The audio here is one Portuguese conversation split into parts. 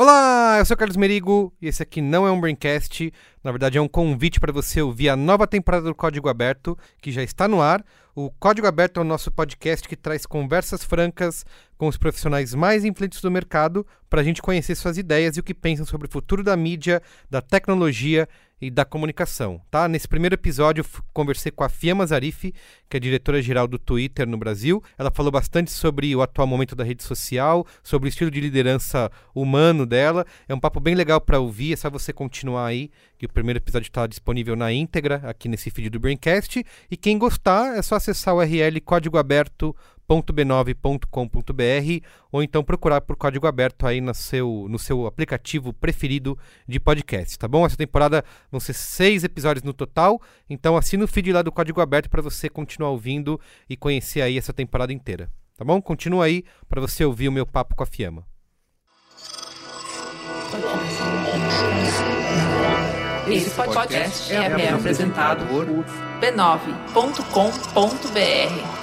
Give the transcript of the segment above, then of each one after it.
Olá, eu sou Carlos Merigo e esse aqui não é um Braincast, na verdade é um convite para você ouvir a nova temporada do Código Aberto, que já está no ar. O Código Aberto é o nosso podcast que traz conversas francas com os profissionais mais influentes do mercado para a gente conhecer suas ideias e o que pensam sobre o futuro da mídia, da tecnologia e da comunicação, tá? Nesse primeiro episódio eu conversei com a Fiamma Zarif, que é diretora-geral do Twitter no Brasil. Ela falou bastante sobre o atual momento da rede social, sobre o estilo de liderança humano dela. É um papo bem legal para ouvir, é só você continuar aí, que o primeiro episódio está disponível na íntegra aqui nesse feed do Braincast. E quem gostar é só acessar o URL código aberto b9.com.br ou então procurar por código aberto aí no seu, no seu aplicativo preferido de podcast, tá bom? Essa temporada vão ser seis episódios no total, então assina o feed lá do código aberto para você continuar ouvindo e conhecer aí essa temporada inteira, tá bom? Continua aí para você ouvir o meu papo com a Fiamma. Esse podcast é apresentado por b9.com.br.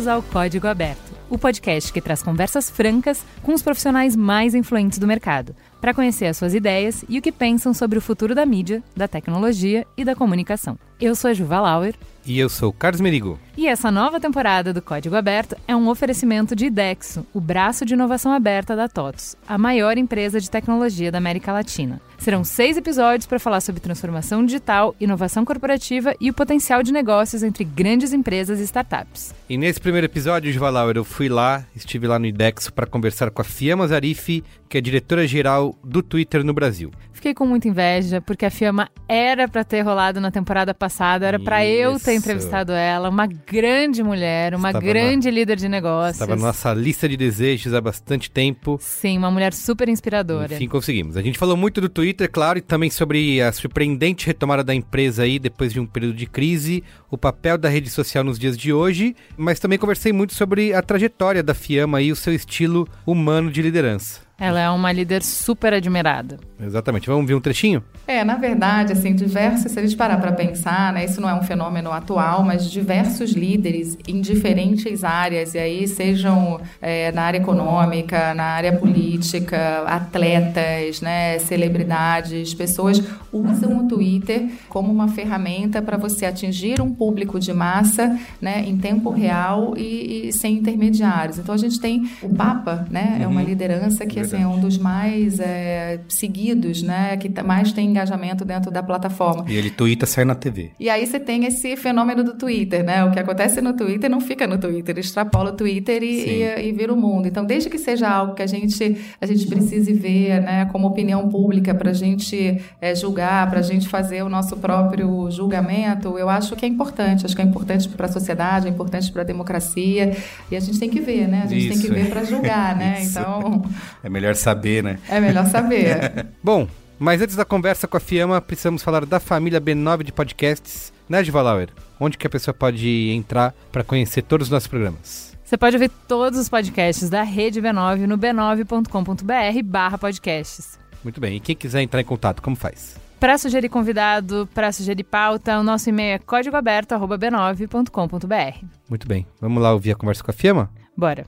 Bem-vindos ao Código Aberto, o podcast que traz conversas francas com os profissionais mais influentes do mercado, para conhecer as suas ideias e o que pensam sobre o futuro da mídia, da tecnologia e da comunicação. Eu sou a Juva Lauer. E eu sou o Carlos Merigo. E essa nova temporada do Código Aberto é um oferecimento de IDEXO, o braço de inovação aberta da TOTOS, a maior empresa de tecnologia da América Latina. Serão seis episódios para falar sobre transformação digital, inovação corporativa e o potencial de negócios entre grandes empresas e startups. E nesse primeiro episódio, Juva Lauer, eu fui lá, estive lá no IDEXO para conversar com a Fiamma Zarif, que é diretora-geral do Twitter no Brasil. Fiquei com muita inveja, porque a Fiamma era para ter rolado na temporada passada, era para eu ter entrevistado ela, uma grande mulher, uma Estava grande na... líder de negócios. Estava na nossa lista de desejos há bastante tempo. Sim, uma mulher super inspiradora. Enfim, conseguimos. A gente falou muito do Twitter, claro, e também sobre a surpreendente retomada da empresa aí depois de um período de crise, o papel da rede social nos dias de hoje, mas também conversei muito sobre a trajetória da Fiamma e o seu estilo humano de liderança. Ela é uma líder super admirada. Exatamente. Vamos ver um trechinho? É, na verdade, assim, diversos, se a gente parar para pensar, né, isso não é um fenômeno atual, mas diversos líderes em diferentes áreas, e aí sejam é, na área econômica, na área política, atletas, né, celebridades, pessoas usam o Twitter como uma ferramenta para você atingir um público de massa, né, em tempo real e, e sem intermediários. Então a gente tem o Papa, né, é uma uhum. liderança que assim, é um dos mais é, seguidos, né, que mais tem engajamento dentro da plataforma. E ele twitta, sai na TV. E aí você tem esse fenômeno do Twitter, né? O que acontece no Twitter não fica no Twitter, extrapola o Twitter e, e, e vira o mundo. Então, desde que seja algo que a gente, a gente precise ver, né, como opinião pública, para a gente é, julgar, para a gente fazer o nosso próprio julgamento, eu acho que é importante. Acho que é importante para a sociedade, é importante para a democracia. E a gente tem que ver, né? A gente Isso. tem que ver para julgar, né? Então. É melhor saber, né? É melhor saber. Bom, mas antes da conversa com a Fiamma, precisamos falar da família B9 de podcasts, né, Givalauer? Onde que a pessoa pode entrar para conhecer todos os nossos programas? Você pode ouvir todos os podcasts da Rede B9 no b9.com.br barra podcasts. Muito bem. E quem quiser entrar em contato, como faz? Para sugerir convidado, para sugerir pauta, o nosso e-mail é códigoaberto.b9.com.br. Muito bem. Vamos lá ouvir a conversa com a Fiamma? Bora.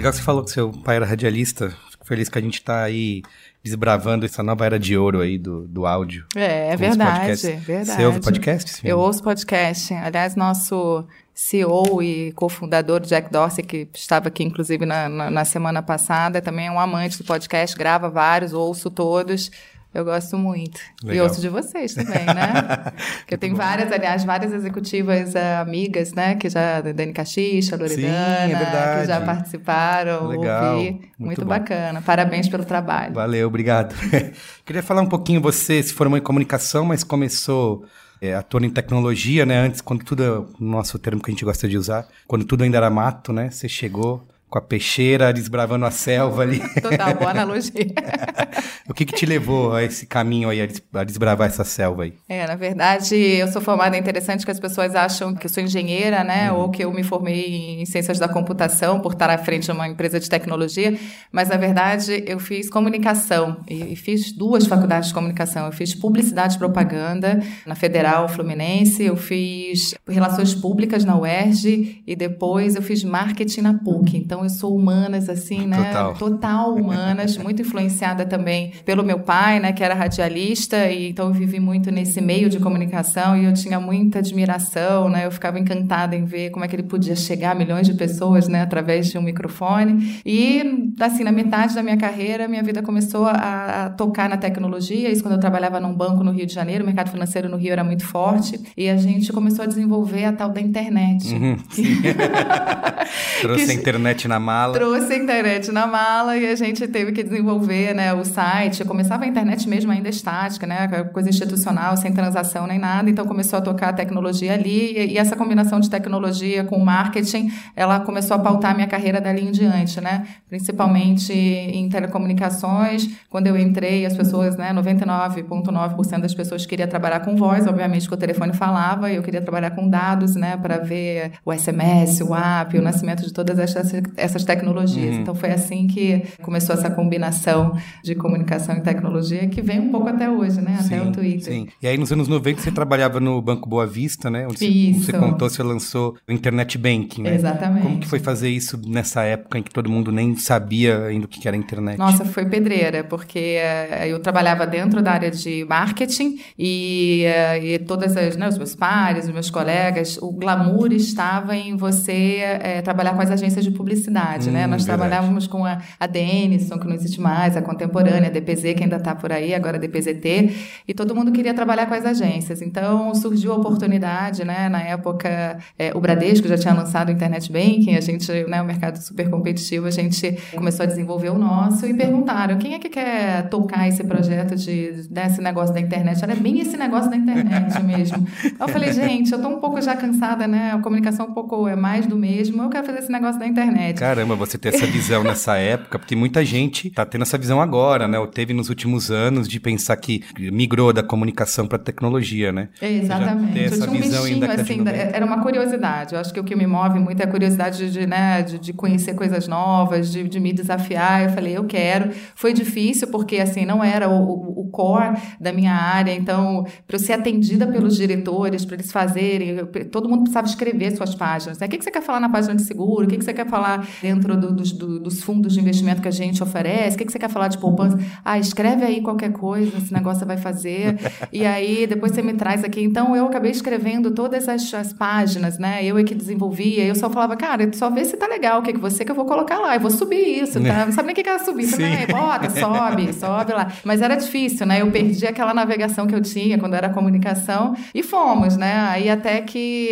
Legal que você falou que seu pai era radialista. Fico feliz que a gente está aí desbravando essa nova era de ouro aí do, do áudio. É, é verdade, é verdade. Você ouve podcast? Eu ouço podcast. Aliás, nosso CEO e cofundador Jack Dorsey, que estava aqui inclusive na, na, na semana passada, também é um amante do podcast, grava vários, ouço todos. Eu gosto muito. Legal. E ouço de vocês também, né? Porque eu tenho várias, aliás, várias executivas eh, amigas, né? Que já, Dani Caxixa, Loredana, é que já participaram, Legal, ouvi. muito Muito, bacana. Parabéns pelo trabalho. Valeu, obrigado. Queria falar um pouquinho, você se formou em comunicação, mas começou é, atuando em tecnologia, né? Antes, quando tudo, o nosso termo que a gente gosta de usar, quando tudo ainda era mato, né? Você chegou com a peixeira, desbravando a selva ali. Total, boa analogia. o que que te levou a esse caminho aí, a des- a desbravar essa selva aí? É, na verdade, eu sou formada, é interessante que as pessoas acham que eu sou engenheira, né, ou que eu me formei em ciências da computação por estar à frente de uma empresa de tecnologia, mas na verdade eu fiz comunicação e, e fiz duas faculdades de comunicação. Eu fiz publicidade e propaganda na Federal Fluminense, eu fiz relações públicas na UERJ e depois eu fiz marketing na PUC. Então eu sou humanas assim, né? Total. total humanas, muito influenciada também pelo meu pai, né, que era radialista, e então eu vivi muito nesse meio de comunicação e eu tinha muita admiração, né? Eu ficava encantada em ver como é que ele podia chegar a milhões de pessoas, né, através de um microfone. E assim, na metade da minha carreira, minha vida começou a, a tocar na tecnologia, isso quando eu trabalhava num banco no Rio de Janeiro, o mercado financeiro no Rio era muito forte, e a gente começou a desenvolver a tal da internet. Uhum, Trouxe Que- a internet na mala. Trouxe a internet na mala e a gente teve que desenvolver né, o site. Começava a internet mesmo ainda estática, né, coisa institucional, sem transação nem nada. Então começou a tocar a tecnologia ali e, e essa combinação de tecnologia com marketing, ela começou a pautar a minha carreira dali em diante, né? Principalmente em telecomunicações. Quando eu entrei, as pessoas, né, 99,9% das pessoas queria trabalhar com voz, obviamente que o telefone falava, eu queria trabalhar com dados, né, para ver o SMS, o app, o nascimento de todas essas, essas tecnologias. Então foi assim que começou essa combinação de comunicação e tecnologia que vem um pouco até hoje, né, até o Twitter. Sim. E aí nos anos 90 você trabalhava no Banco Boa Vista, né? Onde você, Isso. você contou, você lançou o Internet Banking, né? Exatamente. Como que foi fazer isso nessa época em que todo mundo nem sabia ainda o que era internet? Nossa, foi pedreira, porque eh, eu trabalhava dentro da área de marketing e, eh, e todas as, né, os meus pares, os meus colegas, o glamour estava em você eh, trabalhar com as agências de publicidade, né? Hum, Nós verdade. trabalhávamos com a, a Denison, que não existe mais, a contemporânea, a DPZ, que ainda está por aí, agora a DPZT, e todo mundo queria trabalhar com as agências. Então surgiu a oportunidade, né? Na época, eh, o Bradesco já tinha lançado o Internet Banking, a gente, né, o mercado super competitivo, a gente começou a desenvolver o nosso e perguntaram quem é que quer tocar esse projeto de desse negócio da internet. Era bem esse negócio da internet mesmo. Eu falei, gente, eu tô um pouco já cansada, né? A comunicação um pouco é mais do mesmo. Eu quero fazer esse negócio da internet. Caramba, você ter essa visão nessa época, porque muita gente tá tendo essa visão agora, né? Ou teve nos últimos anos de pensar que migrou da comunicação para tecnologia, né? Exatamente. Ter Eu essa tinha um visão ainda bichinho, é assim, da- 90. era uma curiosidade. Eu acho que o que me move muito é a curiosidade de, né, de, de conhecer coisas novas, de, de me desafiar. Eu falei, eu quero. Foi difícil, porque assim, não era o, o, core da minha área. Então, para eu ser atendida pelos diretores, para eles fazerem, todo mundo precisava escrever suas páginas. né? O que, que você quer falar na página de seguro? O que, que você quer falar dentro do- dos, do- dos fundos de investimento que a gente oferece? O que, que você quer falar de poupança? Ah, escreve aí qualquer coisa, esse negócio você vai fazer. E aí, depois você me traz aqui. Então, eu acabei escrevendo todas as, as páginas, né? Eu é que desenvolvia. Eu só falava, cara, só vê se tá legal, o que, que você que eu vou colocar lá. Eu vou subir isso, tá? Não sabe nem o que, que era subir. Sim. Também, bota, sobe, sobe lá. Mas era difícil, né? Eu perdi aquela navegação que eu tinha quando era comunicação e fomos, né? Aí até que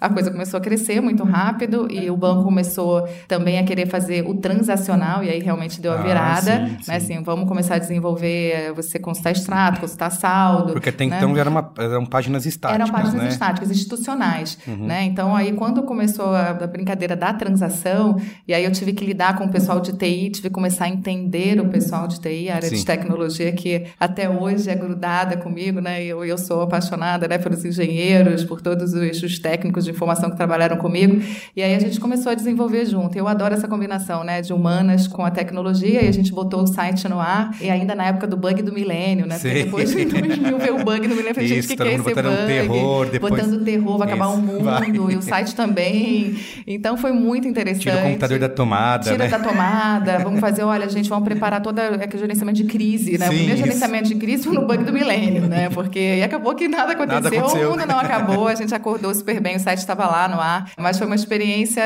a coisa começou a crescer muito rápido e o banco começou também a querer fazer o transacional e aí realmente deu a Ah, virada, sim, né? sim. Assim, vamos começar a desenvolver eh, você consultar extrato, consultar saldo. Porque até né? então era uma- eram páginas estáticas, Eram páginas né? Uhum. estáticas, institucionais, né? Então, aí, quando começou a, a brincadeira da transação, e aí eu tive que lidar com o pessoal de TI, tive que começar a entender o pessoal de TI, a área Sim. de tecnologia, que até hoje é grudada comigo, né? Eu, eu sou apaixonada né, pelos engenheiros, por todos os, os técnicos de informação que trabalharam comigo, e aí a gente começou a desenvolver junto. Eu adoro essa combinação, né? De humanas com a tecnologia, e a gente botou o site no ar, e ainda na época do bug do milênio, né? Porque Sim. depois de 2000 veio o bug do milênio, falei, gente, o que, todo que é esse botando bug? terror, depois- Botando terror, vai acabar o mundo, vai. e o site também. Então foi muito interessante. Tira o computador da tomada, Tira né? da tomada, vamos fazer, olha, gente, vamos preparar toda é que gerenciamento de crise, né? Sim, o primeiro gerenciamento de crise foi no bug do milênio, né? Porque acabou que nada aconteceu, aconteceu. o mundo não acabou, a gente acordou super bem, o site estava lá no ar, mas foi uma experiência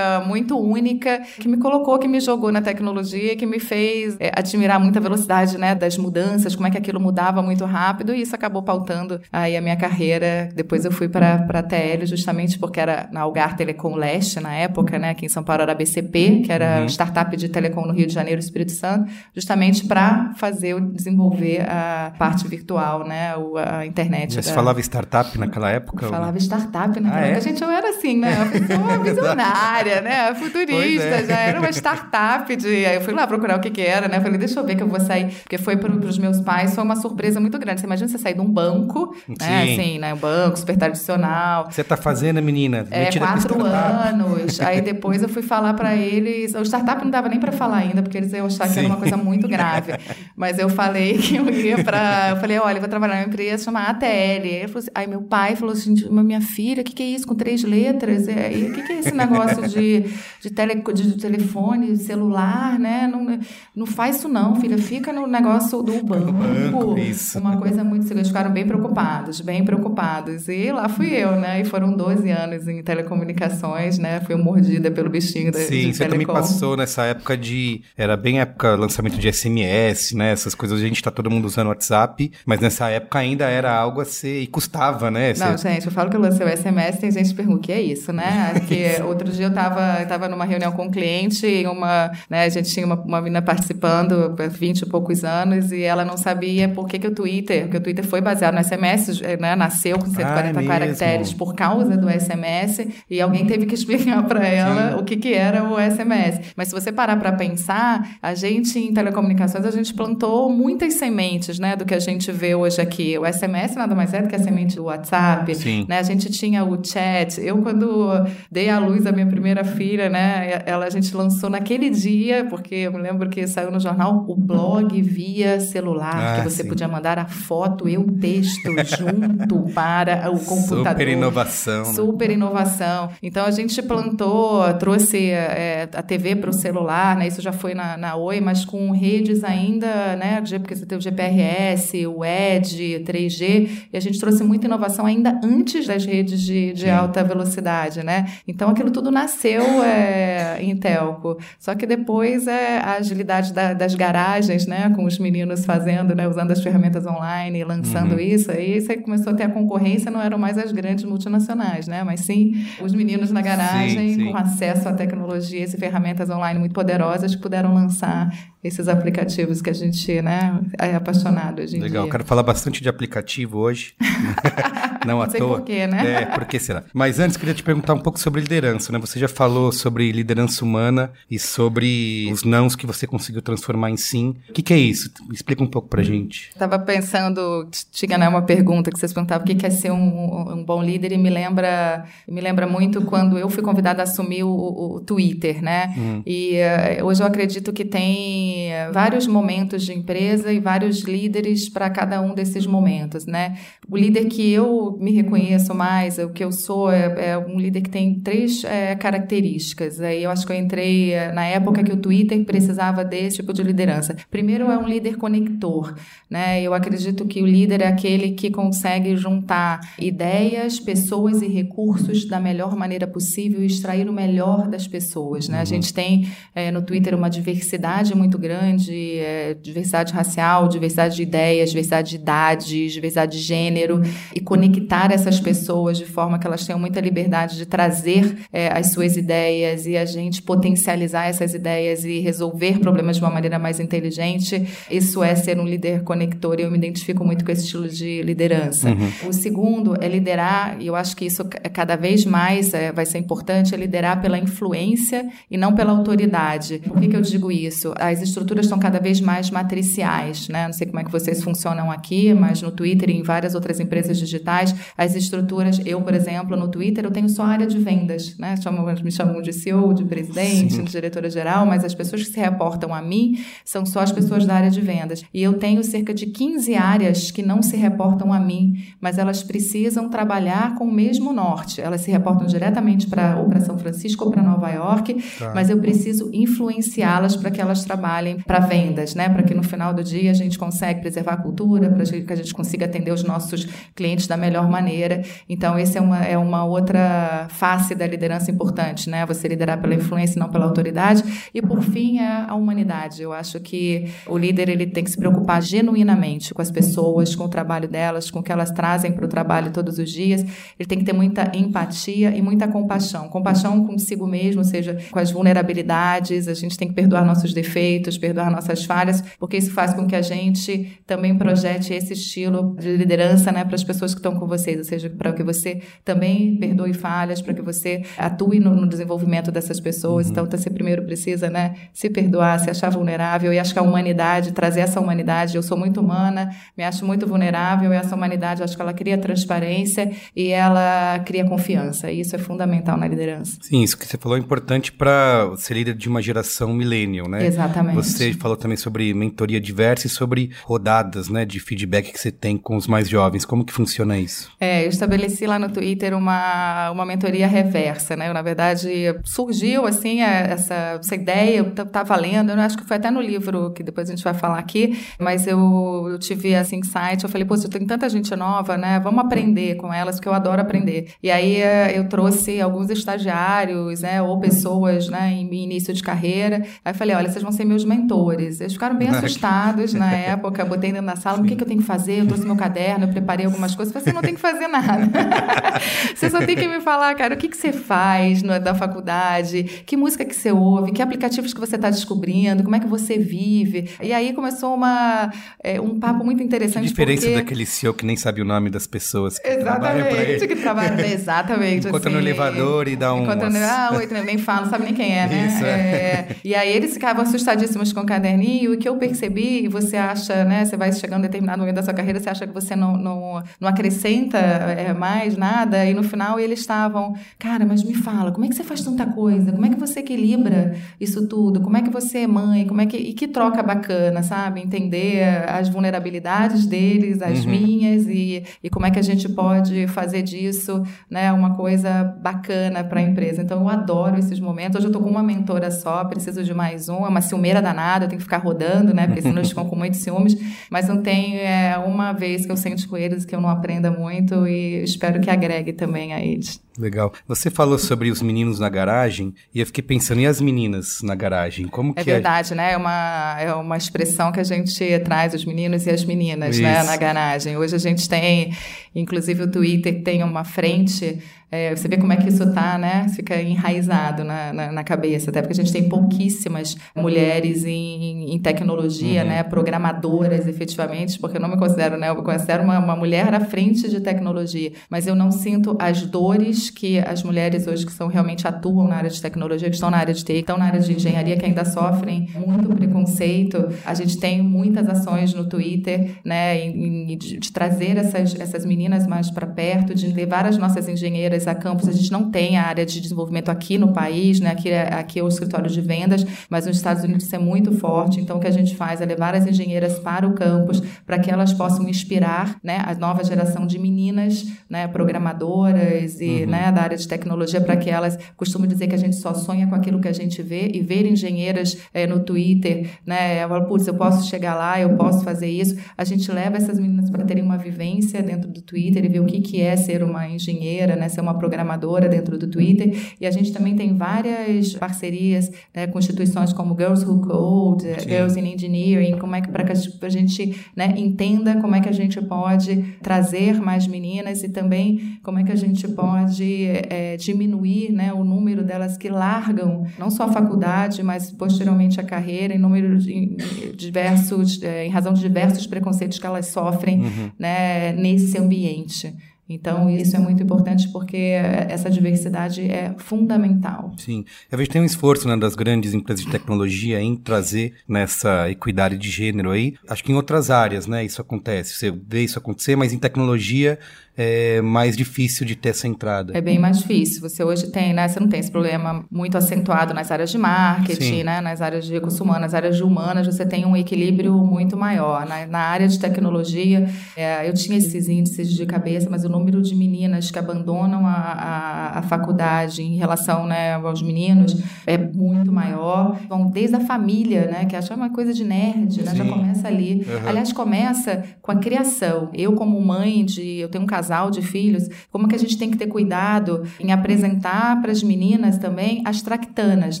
muito única que me colocou, que me jogou na tecnologia, que me fez é, admirar muita velocidade, né, das mudanças, como é que aquilo mudava muito rápido, e isso acabou pautando aí a minha carreira. Depois eu fui para a TL justamente porque era na Algar Telecom Leste na época, né, aqui em São Paulo era a BCP, que era uhum. startup de telecom no Rio de Janeiro, Espírito Santo, justamente para fazer desenvolver a parte virtual, né, a internet. Você da... falava startup naquela época? Eu falava startup naquela ah, época. É? Gente, eu era assim, né, uma visionária, né, futurista, é. já era uma startup de... Aí eu fui lá procurar o que que era, né, falei, deixa eu ver que eu vou sair, porque foi para os meus pais, foi uma surpresa muito grande. Você imagina você sair de um banco, né, Sim. né, assim, né, um banco super tradicional. Você tá fazendo, menina? É, quatro anos. Aí depois eu fui falar para eles, o startup não dava nem para falar ainda, porque eles iam achar Sim. que era uma coisa muito grave. Mas eu falei que eu ia para, eu falei, olha, eu vou trabalhar numa empresa chamada ATL. Aí, assim, aí meu pai falou assim, minha filha, o que, que é isso com três letras? E aí, o que, que é esse negócio de, de, tele, de telefone, celular, né? Não, não faz isso não, filha, fica no negócio do banco. banco isso. Uma coisa muito, eles ficaram bem preocupados, bem preocupados. E lá fui eu, né? E foram 12 anos em telecomunicações, né? Fui mordida pelo bichinho da Sim, você telecom. também passou nessa época de... Era bem época lançamento de SMS, né? Essas coisas, a gente tá todo mundo usando WhatsApp, mas nessa época ainda era algo a ser... E custava, né? Não, gente, eu falo que eu lancei o SMS, tem gente que pergunta, o que é isso, né? Porque outro dia eu tava, eu tava numa reunião com um cliente uma... Né, a gente tinha uma, uma menina participando, 20 e poucos anos, e ela não sabia por que, que o Twitter... Porque o Twitter foi baseado no SMS, né? Nasceu com 140 ah, é caracteres por causa do SMS, e alguém teve que explicar para ela Sim. o que, que era o SMS. Mas se você parar para pensar, a gente em telecomunicações, a gente plantou muitas sementes, né, do que a gente vê hoje aqui. O SMS nada mais é do que a semente do WhatsApp, Sim. né? A gente tinha o chat. Eu quando dei à luz a minha primeira filha, né, ela a gente lançou naquele dia, porque eu me lembro que saiu no jornal o blog via celular, ah, que você sim. podia mandar a foto e o texto junto para o computador. Super inovação. Né? Super inovação. Então a gente plantou, trouxe é, a TV para o celular, né? Isso já foi na, na Oi, mas com redes ainda, né? Porque você tem o GPRS, o ED, 3G, e a gente trouxe muita inovação ainda antes das redes de, de alta velocidade, né? Então aquilo tudo nasceu é, em Telco. Só que depois é, a agilidade da, das garagens, né? Com os meninos fazendo, né? Usando as ferramentas online, lançando uhum. isso, aí você começou a ter a concorrência, não eram mais as grandes multinacionais, né? Mas sim os meninos na garagem sim, sim. com acesso a tecnologias e ferramentas online muito poderosas que puderam lançar esses aplicativos que a gente né, é apaixonado hoje em Legal, dia. quero falar bastante de aplicativo hoje. Não, à sei toa. Por quê, né? É, por que será? Mas antes, queria te perguntar um pouco sobre liderança, né? Você já falou sobre liderança humana e sobre os nãos que você conseguiu transformar em sim. O que, que é isso? Explica um pouco pra gente. Estava pensando, tinha né, uma pergunta que vocês perguntavam o que é ser um, um, bom líder e me lembra, me lembra muito quando eu fui convidada a assumir o, o Twitter, né? Hum. E uh, hoje eu acredito que tem vários momentos de empresa e vários líderes para cada um desses momentos, né? O líder que eu me reconheço mais, o que eu sou é, é um líder que tem três é, características. Aí eu acho que eu entrei é, na época que o Twitter precisava desse tipo de liderança. Primeiro é um líder conector, né? Eu acredito que o líder é aquele que consegue juntar ideias, pessoas e recursos da melhor maneira possível e extrair o melhor das pessoas, né? Uhum. A gente tem é, no Twitter uma diversidade muito grande, é, diversidade racial, diversidade de ideias, diversidade de idades, diversidade de gênero e conectar essas pessoas de forma que elas tenham muita liberdade de trazer é, as suas ideias e a gente potencializar essas ideias e resolver problemas de uma maneira mais inteligente. Isso é ser um líder conector e eu me identifico muito com esse estilo de liderança. Uhum. O segundo é liderar, e eu acho que isso é cada vez mais é, vai ser importante, é liderar pela influência e não pela autoridade. Por que, que eu digo isso? As estruturas estão cada vez mais matriciais, né? Não sei como é que vocês funcionam aqui, mas no Twitter e em várias outras empresas digitais, as estruturas, eu, por exemplo, no Twitter, eu tenho só área de vendas, né? Chamam, me chamam de CEO, de presidente, Sim. de diretora-geral, mas as pessoas que se reportam a mim são só as pessoas da área de vendas. E eu tenho cerca de 15 áreas que não se reportam a mim, mas elas precisam trabalhar com o mesmo norte. Elas se reportam diretamente para ou para São Francisco ou para Nova York, tá. mas eu preciso influenciá-las para que elas trabalhem para vendas, né? Para que no final do dia a gente consiga preservar a cultura, para que a gente consiga atender os nossos clientes da melhor maneira. Então, esse é uma, é uma outra face da liderança importante, né? Você liderar pela influência e não pela autoridade. E por fim é a humanidade. Eu acho que o líder ele tem que se preocupar genuinamente com as pessoas, com o trabalho delas, com o que elas trazem para o trabalho todos os dias. Ele tem que ter muita empatia e muita compaixão. Compaixão consigo mesmo, ou seja, com as vulnerabilidades. A gente tem que perdoar nossos defeitos, perdoar nossas falhas, porque isso faz com que a gente também projete esse estilo de liderança, né, para as pessoas que estão com vocês, ou seja, para que você também perdoe falhas, para que você atue no, no desenvolvimento dessas pessoas. Uhum. Então, você primeiro precisa, né, se perdoar, se achar vulnerável e acho que a humanidade, trazer essa humanidade, eu sou muito humana, me acho muito vulnerável e essa humanidade, acho que ela cria transparência e ela cria confiança. E isso é fundamental na liderança. Sim, isso que você falou é importante para ser líder de uma geração millennial, né? Exatamente. Você falou também sobre mentoria diversa e sobre rodadas, né, de feedback que você tem com os mais jovens. Como que funciona isso? É, eu estabeleci lá no Twitter uma, uma mentoria reversa, né? Eu, na verdade, surgiu, assim, é, essa, essa ideia, eu estava lendo, eu acho que foi até no livro que depois a gente vai falar aqui, mas eu, eu tive, assim, insight, eu falei, pô, tem tanta gente nova, né? Vamos aprender com elas, porque eu adoro aprender. E aí é, eu trouxe alguns estagiários, né? Ou pessoas, né, em início de carreira. Aí eu falei, olha, vocês vão ser meus mentores. Eles ficaram bem assustados na época, botei dentro da sala, o que, que eu tenho que fazer? Eu trouxe meu caderno, eu preparei algumas coisas. Falei, você não tem que fazer nada. você só tem que me falar, cara, o que, que você faz no, da faculdade, que música que você ouve, que aplicativos que você está descobrindo, como é que você vive. E aí começou uma, é, um papo muito interessante. Que diferença porque... daquele CEO que nem sabe o nome das pessoas que Exatamente, que trabalha, exatamente. Encontra assim, no elevador e dá um... Encontra no... Ah, oi, nem fala, não sabe nem quem é, né? Isso, é. É... E aí eles ficavam assustadíssimos com o caderninho, e o que eu percebi, e você acha, né, você vai chegando em determinado momento da sua carreira, você acha que você não, não, não acrescenta é, mais nada, e no final eles estavam, cara, mas me fala, como é que você faz tanta coisa? Como é que você equilibra isso tudo? Como é que você é mãe? Como é que e que troca bacana, sabe? Entender as vulnerabilidades deles, as uhum. minhas e, e como é que a gente pode fazer disso, né, uma coisa bacana para a empresa. Então eu adoro esses momentos. Hoje eu tô com uma mentora só, preciso de mais um, é uma ciumeira danada, eu tenho que ficar rodando, né? Porque senão eles ficam com muitos ciúmes. Mas não tem é, uma vez que eu sente com eles que eu não aprenda muito e espero que agregue também a eles. Legal. Você falou sobre os meninos na garagem e eu fiquei pensando, e as meninas na garagem? Como é que é? verdade, né? É uma, é uma expressão que a gente traz, os meninos e as meninas, né, na garagem. Hoje a gente tem, inclusive o Twitter tem uma frente é, você vê como é que isso tá, né? Fica enraizado na, na, na, cabeça, até porque a gente tem pouquíssimas mulheres em, em tecnologia, uhum. né? Programadoras, efetivamente, porque eu não me considero, né? Eu me considero uma, uma mulher à frente de tecnologia, mas eu não sinto as dores que as mulheres hoje que são realmente atuam na área de tecnologia, que estão na área de TI, estão na área de engenharia, que ainda sofrem muito preconceito. A gente tem muitas ações no Twitter, né? Em, em, de, de trazer essas, essas meninas mais para perto, de levar as nossas engenheiras a campus. A gente não tem a área de desenvolvimento aqui no país, né? Aqui é, aqui é o escritório de vendas, mas nos Estados Unidos isso é muito forte. Então, o que a gente faz é levar as engenheiras para o campus para que elas possam inspirar né, a nova geração de meninas né, programadoras e uhum. né, da área de tecnologia para que elas costumam dizer que a gente só sonha com aquilo que a gente vê e ver engenheiras é, no Twitter, né? Eu falo, putz, eu posso chegar lá, eu posso fazer isso. A gente leva essas meninas para terem uma vivência dentro do Twitter e ver o que, que é ser uma engenheira, né? Ser uma uma programadora dentro do Twitter, e a gente também tem várias parcerias né, com instituições como Girls Who Code, Sim. Girls in Engineering, como é que para que a gente né, entenda como é que a gente pode trazer mais meninas e também como é que a gente pode é, diminuir né, o número delas que largam não só a faculdade, mas posteriormente a carreira, em número de em diversos, é, em razão de diversos preconceitos que elas sofrem uhum. né, nesse ambiente. Então, isso é muito importante porque essa diversidade é fundamental. Sim. Eu vejo que tem um esforço né, das grandes empresas de tecnologia em trazer nessa equidade de gênero aí. Acho que em outras áreas, né, isso acontece. Você vê isso acontecer, mas em tecnologia é mais difícil de ter essa entrada. É bem mais difícil. Você hoje tem, né? Você não tem esse problema muito acentuado nas áreas de marketing, né? Nas áreas de recursos humanos, nas áreas de humanas, você tem um equilíbrio muito maior. Na, na área de tecnologia, é, eu tinha esses índices de cabeça, mas o número de meninas que abandonam a, a, a faculdade em relação né, aos meninos é muito maior. Vão desde a família, né? Que acha uma coisa de nerd, né? Já começa ali. Uhum. Aliás, começa com a criação. Eu, como mãe de. Eu tenho um casal casal de filhos, como que a gente tem que ter cuidado em apresentar para as meninas também as tractanas,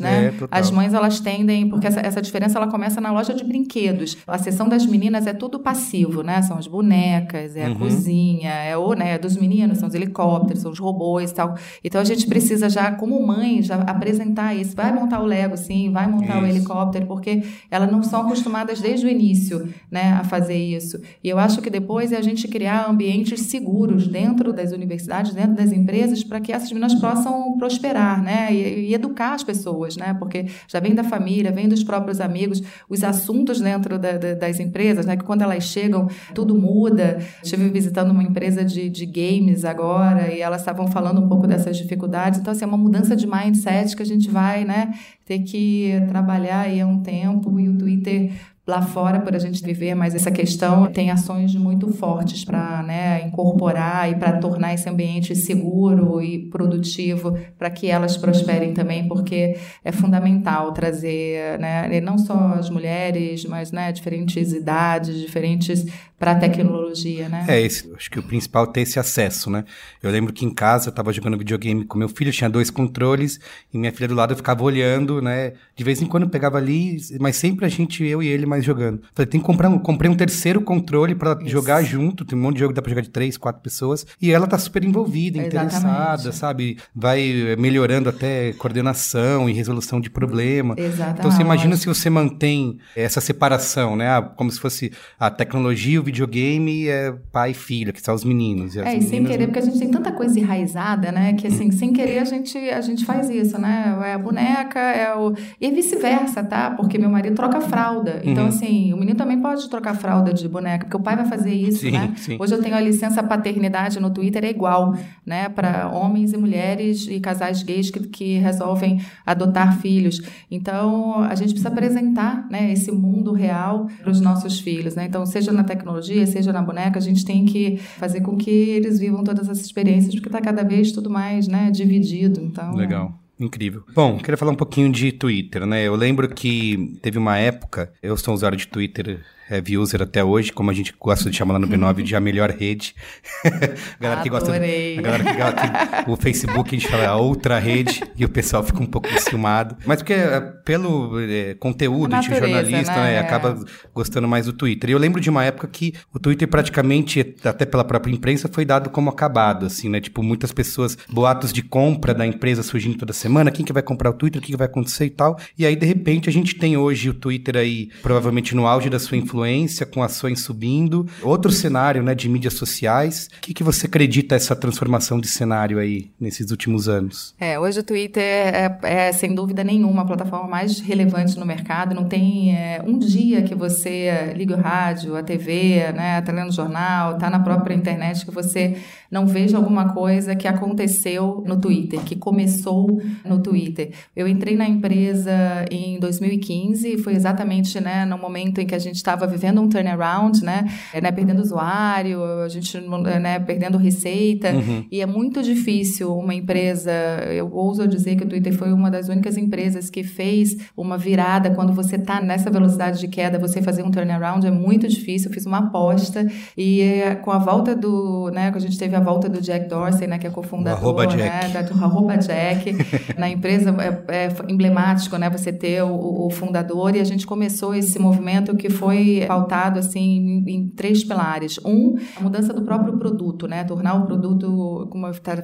né? É, as mães elas tendem, porque essa, essa diferença ela começa na loja de brinquedos. A seção das meninas é tudo passivo, né? São as bonecas, é a Uhum. cozinha, é o, né, dos meninos, são os helicópteros, são os robôs e tal. Então a gente precisa já, como mãe, já apresentar isso. Vai montar o Lego, sim, vai montar o Isso. helicóptero, porque elas não são acostumadas desde o início, né, a fazer isso. E eu acho que depois é a gente criar ambientes seguros dentro das universidades, dentro das empresas, para que essas meninas possam prosperar, né, e, e educar as pessoas, né, porque já vem da família, vem dos próprios amigos, os assuntos dentro da- da- das empresas, né, que quando elas chegam tudo muda. Estive visitando uma empresa de, de games agora e elas estavam falando um pouco dessas dificuldades. Então, assim, é uma mudança de mindset que a gente vai, né, ter que trabalhar aí há um tempo e o Twitter lá fora por a gente viver, mas essa questão tem ações muito fortes para né, incorporar e para tornar esse ambiente seguro e produtivo para que elas prosperem também, porque é fundamental trazer, né, não só as mulheres, mas né, diferentes idades, diferentes para a tecnologia, né? É, esse, acho que o principal é ter esse acesso, né? Eu lembro que em casa eu tava jogando videogame com meu filho, tinha dois controles, e minha filha do lado eu ficava olhando, né? De vez em quando pegava ali, mas sempre a gente, eu e ele, mais jogando. Falei, tem que comprar um, comprei um terceiro controle pra Isso. jogar junto, tem um monte de jogo que dá pra jogar de três, quatro pessoas, e ela tá super envolvida, Exatamente. interessada, sabe? Vai eh, melhorando até coordenação e resolução de problema. Exatamente. Então você imagina se você mantém essa separação, né? Ah, Como se fosse a tecnologia, o videogame, é pai e filho, que são os meninos. E É, e sem querer, porque a gente tem tanta coisa enraizada, né? Que assim, sem querer a gente, a gente faz isso, né? É a boneca, é o. E vice-versa, tá? Porque meu marido troca fralda. Então, Uhum. Assim, o menino também pode trocar fralda de boneca, porque o pai vai fazer isso, Sim, né? sim. Hoje eu tenho a licença paternidade no Twitter, é igual, né? Para homens e mulheres e casais gays que, que resolvem adotar filhos. Então, a gente precisa apresentar né, esse mundo real para os nossos filhos, né? Então, seja na tecnologia, seja na boneca, a gente tem que fazer com que eles vivam todas essas experiências, porque está cada vez tudo mais né, dividido. Então, Legal. Incrível. Bom, queria falar um pouquinho de Twitter, né? Eu lembro que teve uma época, eu sou um usuário de Twitter, heavy user até hoje, como a gente gosta de chamar lá no B9 de a melhor rede. a galera que gosta. Adorei. A galera que gosta o Facebook a gente fala a outra rede e o pessoal fica um pouco enciumado. Mas porque é, pelo é, conteúdo, A a gente é natureza, jornalista, né? né? É. Acaba gostando mais do Twitter. E eu lembro de uma época que o Twitter praticamente, até pela própria imprensa, foi dado como acabado, assim, né? Tipo, muitas pessoas, boatos de compra da empresa surgindo toda semana, quem que vai comprar o Twitter, o que, que vai acontecer e tal. E aí, de repente, a gente tem hoje o Twitter aí, provavelmente no auge da sua influência, com ações subindo. Outro cenário, né, de mídias sociais. O que, que você acredita essa transformação de cenário aí, nesses últimos anos? É, hoje o Twitter é, é, sem dúvida nenhuma, a plataforma mais relevante no mercado. Não tem é, um dia que você liga o rádio, a TV, né, tá lendo jornal, tá na própria internet, que você não veja alguma coisa que aconteceu no Twitter, que começou no Twitter. Eu entrei na empresa em 2015, foi exatamente né, no momento em que a gente estava vivendo um turnaround, né, é, né, perdendo usuário, a gente né, perdendo receita, e é muito difícil uma empresa, eu ouso dizer que o Twitter foi uma das únicas empresas que fez uma virada quando você está nessa velocidade de queda, você fazer um turnaround é muito difícil. Eu fiz uma aposta e eh, com a volta do, né, que a gente teve a volta do Jack Dorsey, né, que é cofundador, Jack. né, da, arroba Jack na empresa é, é emblemático, né, você ter o, o fundador e a gente começou esse movimento que foi pautado assim em, em três pilares. Um, a mudança do próprio produto, né, tornar o produto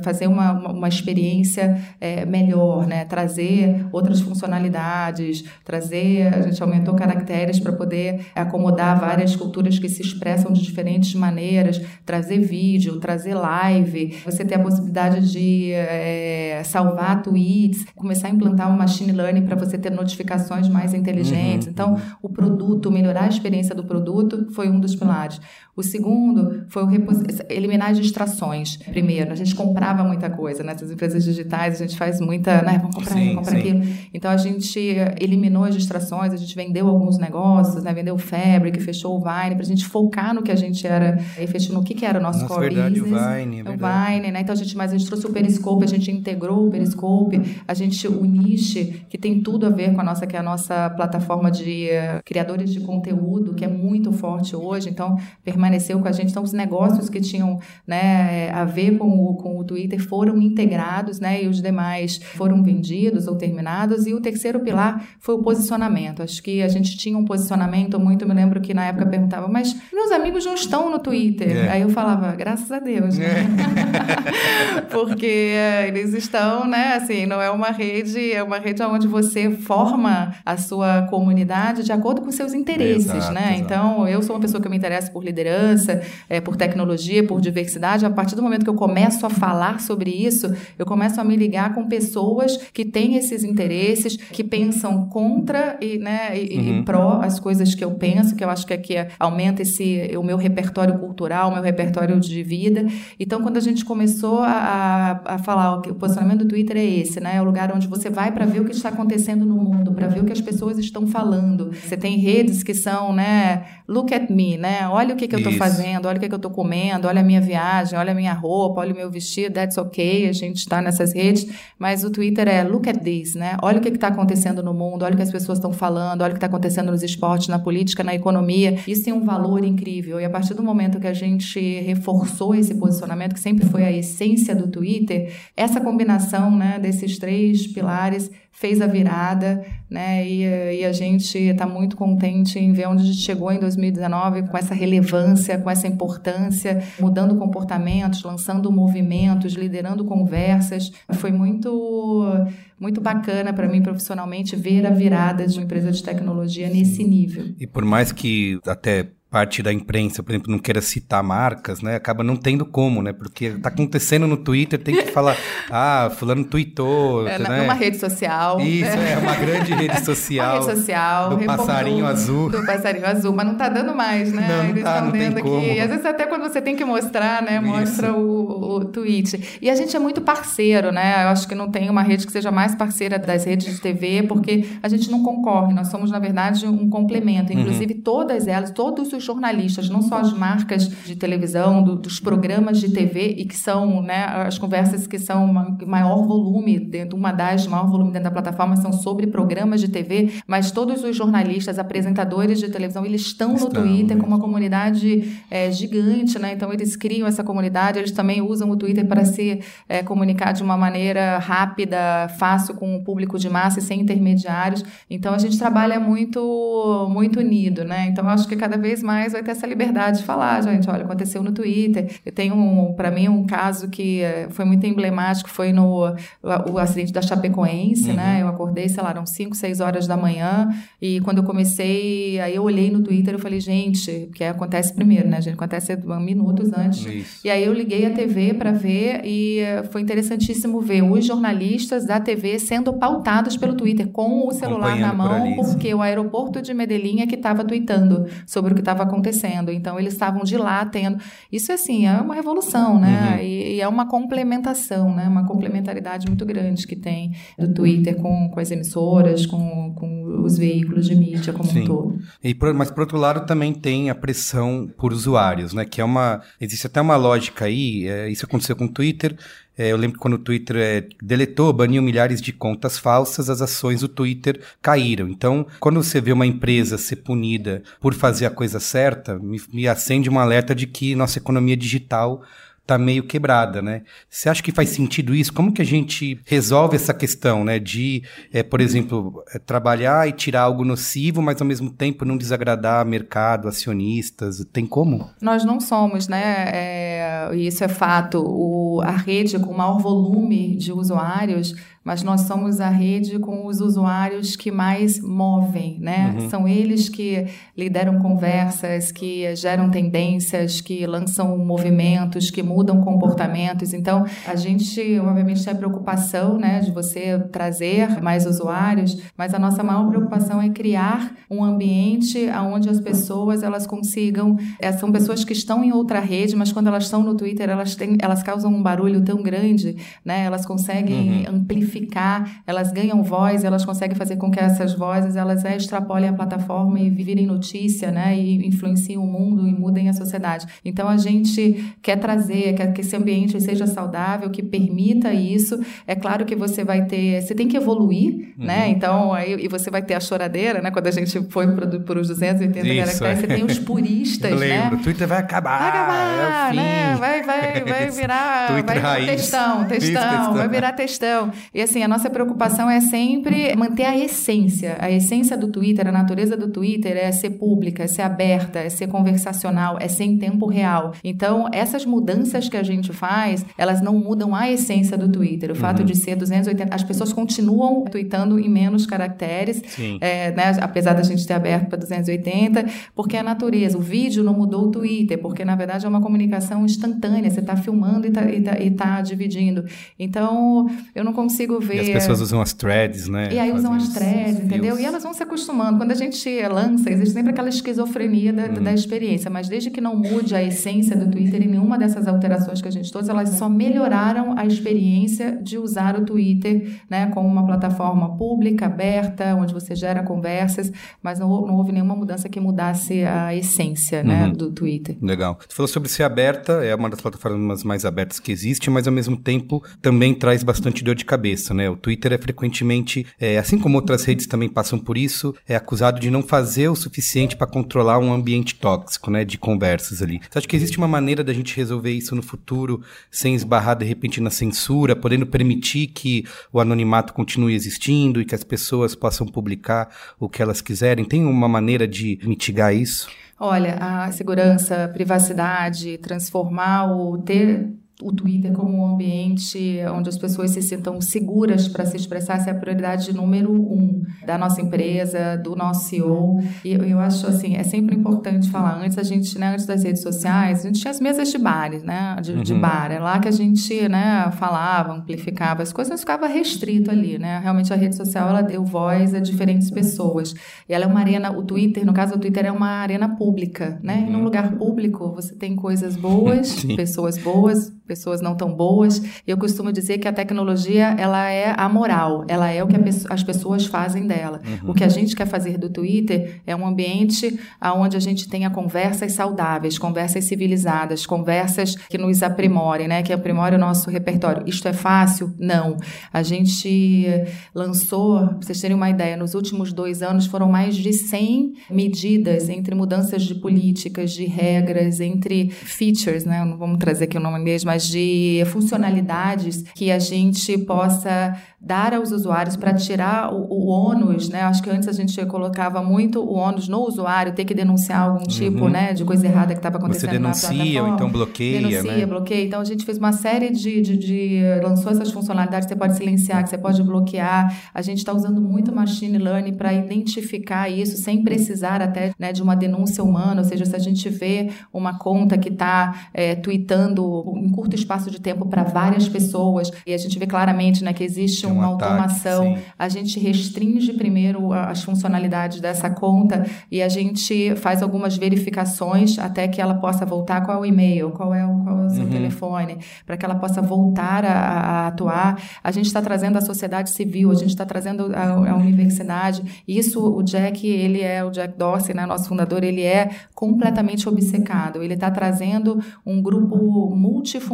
fazer uma, uma, uma experiência é, melhor, né, trazer outras funcionalidades, trazer a gente aumentou caracteres para poder acomodar várias culturas que se expressam de diferentes maneiras, trazer vídeo, trazer live, você ter a possibilidade de é, salvar tweets, começar a implantar um machine learning para você ter notificações mais inteligentes. Uhum, então, o produto, melhorar a experiência do produto foi um dos pilares. O segundo foi o repos... eliminar as distrações. Primeiro, a gente comprava muita coisa, nessas empresas digitais, a gente faz muita, né, vamos comprar, Sim, vamos comprar sim. aquilo. Então a gente eliminou as distrações, a gente vendeu alguns negócios, né? Vendeu o Fabric, fechou o Vine, para a gente focar no que a gente era, efetivo, no que, que era o nosso Nossa, core verdade, o business. Vine, é o verdade. Vine, né? Então a gente, mas a gente trouxe o Periscope, a gente integrou o Periscope, a gente o Niche, que tem tudo a ver com a nossa, que é a nossa plataforma de eh, criadores de conteúdo, que é muito forte hoje, então permaneceu com a gente. Então os negócios que tinham né, a ver com o, com o Twitter foram integrados, né? E os demais foram vendidos ou terminados. E o terceiro pilar foi o posicionamento. Acho que a gente tinha um posicionamento muito, me lembro que na época perguntava, mas meus amigos não estão no Twitter. É. Aí eu falava, graças a Deus, né? Porque eh, eles estão, né? Assim, não é uma rede, é uma rede onde você forma a sua comunidade de acordo com seus interesses, Exato, né? exato. Então, eu sou uma pessoa que me interessa por liderança, eh, por tecnologia, por diversidade. A partir do momento que eu começo a falar sobre isso, eu começo a me ligar com pessoas que têm esses interesses, que pensam contra e, né, e, e Uhum. pró as coisas que eu penso, que eu acho que aqui aumenta esse o meu repertório cultural, o meu repertório de vida. Então, quando a gente começou a, a, falar que o posicionamento do Twitter é esse, né? É o lugar onde você vai para ver o que está acontecendo no mundo, para ver o que as pessoas estão falando. Você tem redes que são, né? Look at me, né? Olha o que, que eu estou fazendo, olha o que, que eu estou comendo, olha a minha viagem, olha a minha roupa, olha o meu vestido, that's okay, a gente está nessas redes, mas o Twitter é look at this, né? Olha o que está acontecendo no mundo, olha o que as pessoas estão falando, olha o que está acontecendo nos esportes, na política, na economia. Isso tem um valor incrível. E a partir do momento que a gente reforçou esse posicionamento, que sempre foi a essência do Twitter, essa combinação né, desses três pilares fez a virada, né? E, e a gente está muito contente em ver onde a gente chegou em 2019 com essa relevância, com essa importância, mudando comportamentos, lançando movimentos, liderando conversas. Foi muito muito bacana para mim profissionalmente ver a virada de uma empresa de tecnologia nesse nível. E por mais que até parte da imprensa, por exemplo, não queira citar marcas, né? Acaba não tendo como, né? Porque tá acontecendo no Twitter, tem que falar, ah, fulano tweetou, É, né? Numa rede social. Isso, né? é uma grande rede Uma social. rede social. do passarinho azul. Do passarinho azul, mas não tá dando mais, né? Não, não Eles tá, estão não tem aqui. como. Às vezes até quando você tem que mostrar, né? Isso. Mostra o, o tweet. E a gente é muito parceiro, né? Eu acho que não tem uma rede que seja mais parceira das redes de TV, porque a gente não concorre. Nós somos, na verdade, um complemento. Uhum. Inclusive, todas elas, todos os jornalistas, não só as marcas de televisão, do- dos programas de TV, e que são, né? As conversas que são ma- maior volume, dentro, uma das maior volume dentro da plataforma, são sobre programas de TV, mas todos os jornalistas, apresentadores de televisão, eles estão no Estão, Twitter com uma comunidade é, gigante, né? Então eles criam essa comunidade, eles também usam o Twitter para se é, comunicar de uma maneira rápida, fácil com o público de massa e sem intermediários. Então a gente trabalha muito, muito unido, né? Então acho que cada vez mais vai ter essa liberdade de falar, gente, olha, aconteceu no Twitter. Eu tenho, um, para mim, um caso que eh, foi muito emblemático, foi no o, acidente da Chapecoense, né? Eu acordei, sei lá, eram 5, 6 horas da manhã e quando eu comecei, aí eu olhei no Twitter e falei, gente, que acontece primeiro, né, gente? Acontece minutos antes. Isso. E aí eu liguei a TV para ver e eh, foi interessantíssimo ver os jornalistas da TV sendo pautados pelo Twitter com o celular na Acompanhando por mão, ali, porque o aeroporto de Medellín é que estava tweetando sobre o que estava acontecendo. Então eles estavam de lá tendo. Isso assim é uma revolução, né? Uhum. E, e é uma complementação, né? Uma complementaridade muito grande que tem do Twitter com, com as emissoras, com, com os veículos de mídia como Sim. um todo. E por- mas por outro lado também tem a pressão por usuários, né? Que é uma. Existe até uma lógica aí, é, isso aconteceu com o Twitter. é, eu lembro que quando o Twitter é, deletou, baniu milhares de contas falsas, as ações do Twitter caíram. Então, quando você vê uma empresa ser punida por fazer a coisa certa, me, me acende um alerta de que nossa economia digital tá meio quebrada, né? Você acha que faz sentido isso? Como que a gente resolve essa questão, né? De, é, por exemplo, é, trabalhar e tirar algo nocivo, mas ao mesmo tempo não desagradar mercado, acionistas. Tem como? Nós não somos, né? É, isso é fato. O, a rede com maior volume de usuários, mas nós somos a rede com os usuários que mais movem, né? São eles que lideram conversas, que geram tendências, que lançam movimentos, que mudam comportamentos. Então, a gente, obviamente, tem a preocupação, né, de você trazer mais usuários, mas a nossa maior preocupação é criar um ambiente onde as pessoas elas consigam, é, são pessoas que estão em outra rede, mas quando elas estão no Twitter, elas têm, elas causam um barulho tão grande, né? Elas conseguem amplificar amplificar, elas ganham voz, elas conseguem fazer com que essas vozes elas é, extrapolem a plataforma e virem notícia, né? E influenciem o mundo e mudem a sociedade. Então a gente quer trazer, quer que esse ambiente seja saudável, que permita isso. É claro que você vai ter, você tem que evoluir, uhum. né? Então aí e você vai ter a choradeira, né? Quando a gente foi para os 280 isso, caracteres, você tem os puristas, Eu lembro. né? O Twitter vai acabar. Vai acabar, é né? Vai, vai, vai virar, Twitter vai raiz. textão, textão, vai virar textão. E assim, a nossa preocupação é sempre manter a essência. A essência do Twitter, a natureza do Twitter é ser pública, é ser aberta, é ser conversacional, é ser em tempo real. Então, essas mudanças que a gente faz, elas não mudam a essência do Twitter. O uhum. fato de ser 280, as pessoas continuam tweetando em menos caracteres, é, né, apesar da gente ter aberto para 280, porque a natureza. O vídeo não mudou o Twitter, porque na verdade é uma comunicação instantânea. Você está filmando e está tá, tá dividindo. Então, eu não consigo ver. E as pessoas usam as threads, né? E aí usam as threads, entendeu? E elas vão se acostumando. Quando a gente lança, existe sempre aquela esquizofrenia da, uhum. da experiência, mas desde que não mude a essência do Twitter e nenhuma dessas alterações que a gente todas, elas só melhoraram a experiência de usar o Twitter, né, como uma plataforma pública, aberta, onde você gera conversas, mas não, não houve nenhuma mudança que mudasse a essência, né, uhum. do Twitter. Legal. Você falou sobre ser aberta, é uma das plataformas mais abertas que existe, mas ao mesmo tempo também traz bastante dor de cabeça, né? O Twitter é frequentemente, é, assim como outras redes também passam por isso, é acusado de não fazer o suficiente para controlar um ambiente tóxico, né, de conversas ali. Você acha que existe uma maneira da gente resolver isso no futuro sem esbarrar de repente na censura, podendo permitir que o anonimato continue existindo e que as pessoas possam publicar o que elas quiserem? Tem uma maneira de mitigar isso? Olha, a segurança, privacidade, transformar o ter o Twitter como um ambiente onde as pessoas se sintam seguras para se expressar, essa é a prioridade número um da nossa empresa, do nosso CEO. E eu acho assim, é sempre importante falar. Antes a gente, né, antes das redes sociais, a gente tinha as mesas de bares, né, de, uhum. de bar. É lá que a gente, né, falava, amplificava as coisas, não ficava restrito ali, né. Realmente a rede social ela deu voz a diferentes pessoas. E ela é uma arena, o Twitter, no caso o Twitter é uma arena pública, né. Uhum. E num uhum. lugar público você tem coisas boas, pessoas boas pessoas não tão boas. Eu costumo dizer que a tecnologia ela é a moral, ela é o que as pessoas fazem dela. Uhum. O que a gente quer fazer do Twitter é um ambiente onde a gente tenha conversas saudáveis, conversas civilizadas, conversas que nos aprimorem, né? que aprimorem o nosso repertório. Isto é fácil? Não. A gente lançou, para vocês terem uma ideia, nos últimos dois anos foram mais de 100 medidas entre mudanças de políticas, de regras, entre features, né? Não vamos trazer aqui o nome mesmo, de funcionalidades que a gente possa dar aos usuários para tirar o, o ônus, né? Acho que antes a gente colocava muito o ônus no usuário, ter que denunciar algum tipo, uhum. né, de coisa errada que estava acontecendo Você denuncia ou então bloqueia, denuncia, né? bloqueia. Então a gente fez uma série de, de, de lançou essas funcionalidades que você pode silenciar, que você pode bloquear. A gente está usando muito machine learning para identificar isso sem precisar até né, de uma denúncia humana, ou seja, se a gente vê uma conta que está é, tweetando em curto espaço de tempo para várias pessoas e a gente vê claramente né, que existe um uma automação, a gente restringe primeiro as funcionalidades dessa conta e a gente faz algumas verificações até que ela possa voltar qual é o e-mail, qual é o, qual é o seu uhum. telefone, para que ela possa voltar a, a atuar. A gente está trazendo a sociedade civil, a gente está trazendo a, a, universidade. Isso, o Jack, ele é o Jack Dorsey, né, nosso fundador, ele é completamente obcecado. Ele está trazendo um grupo multifuncional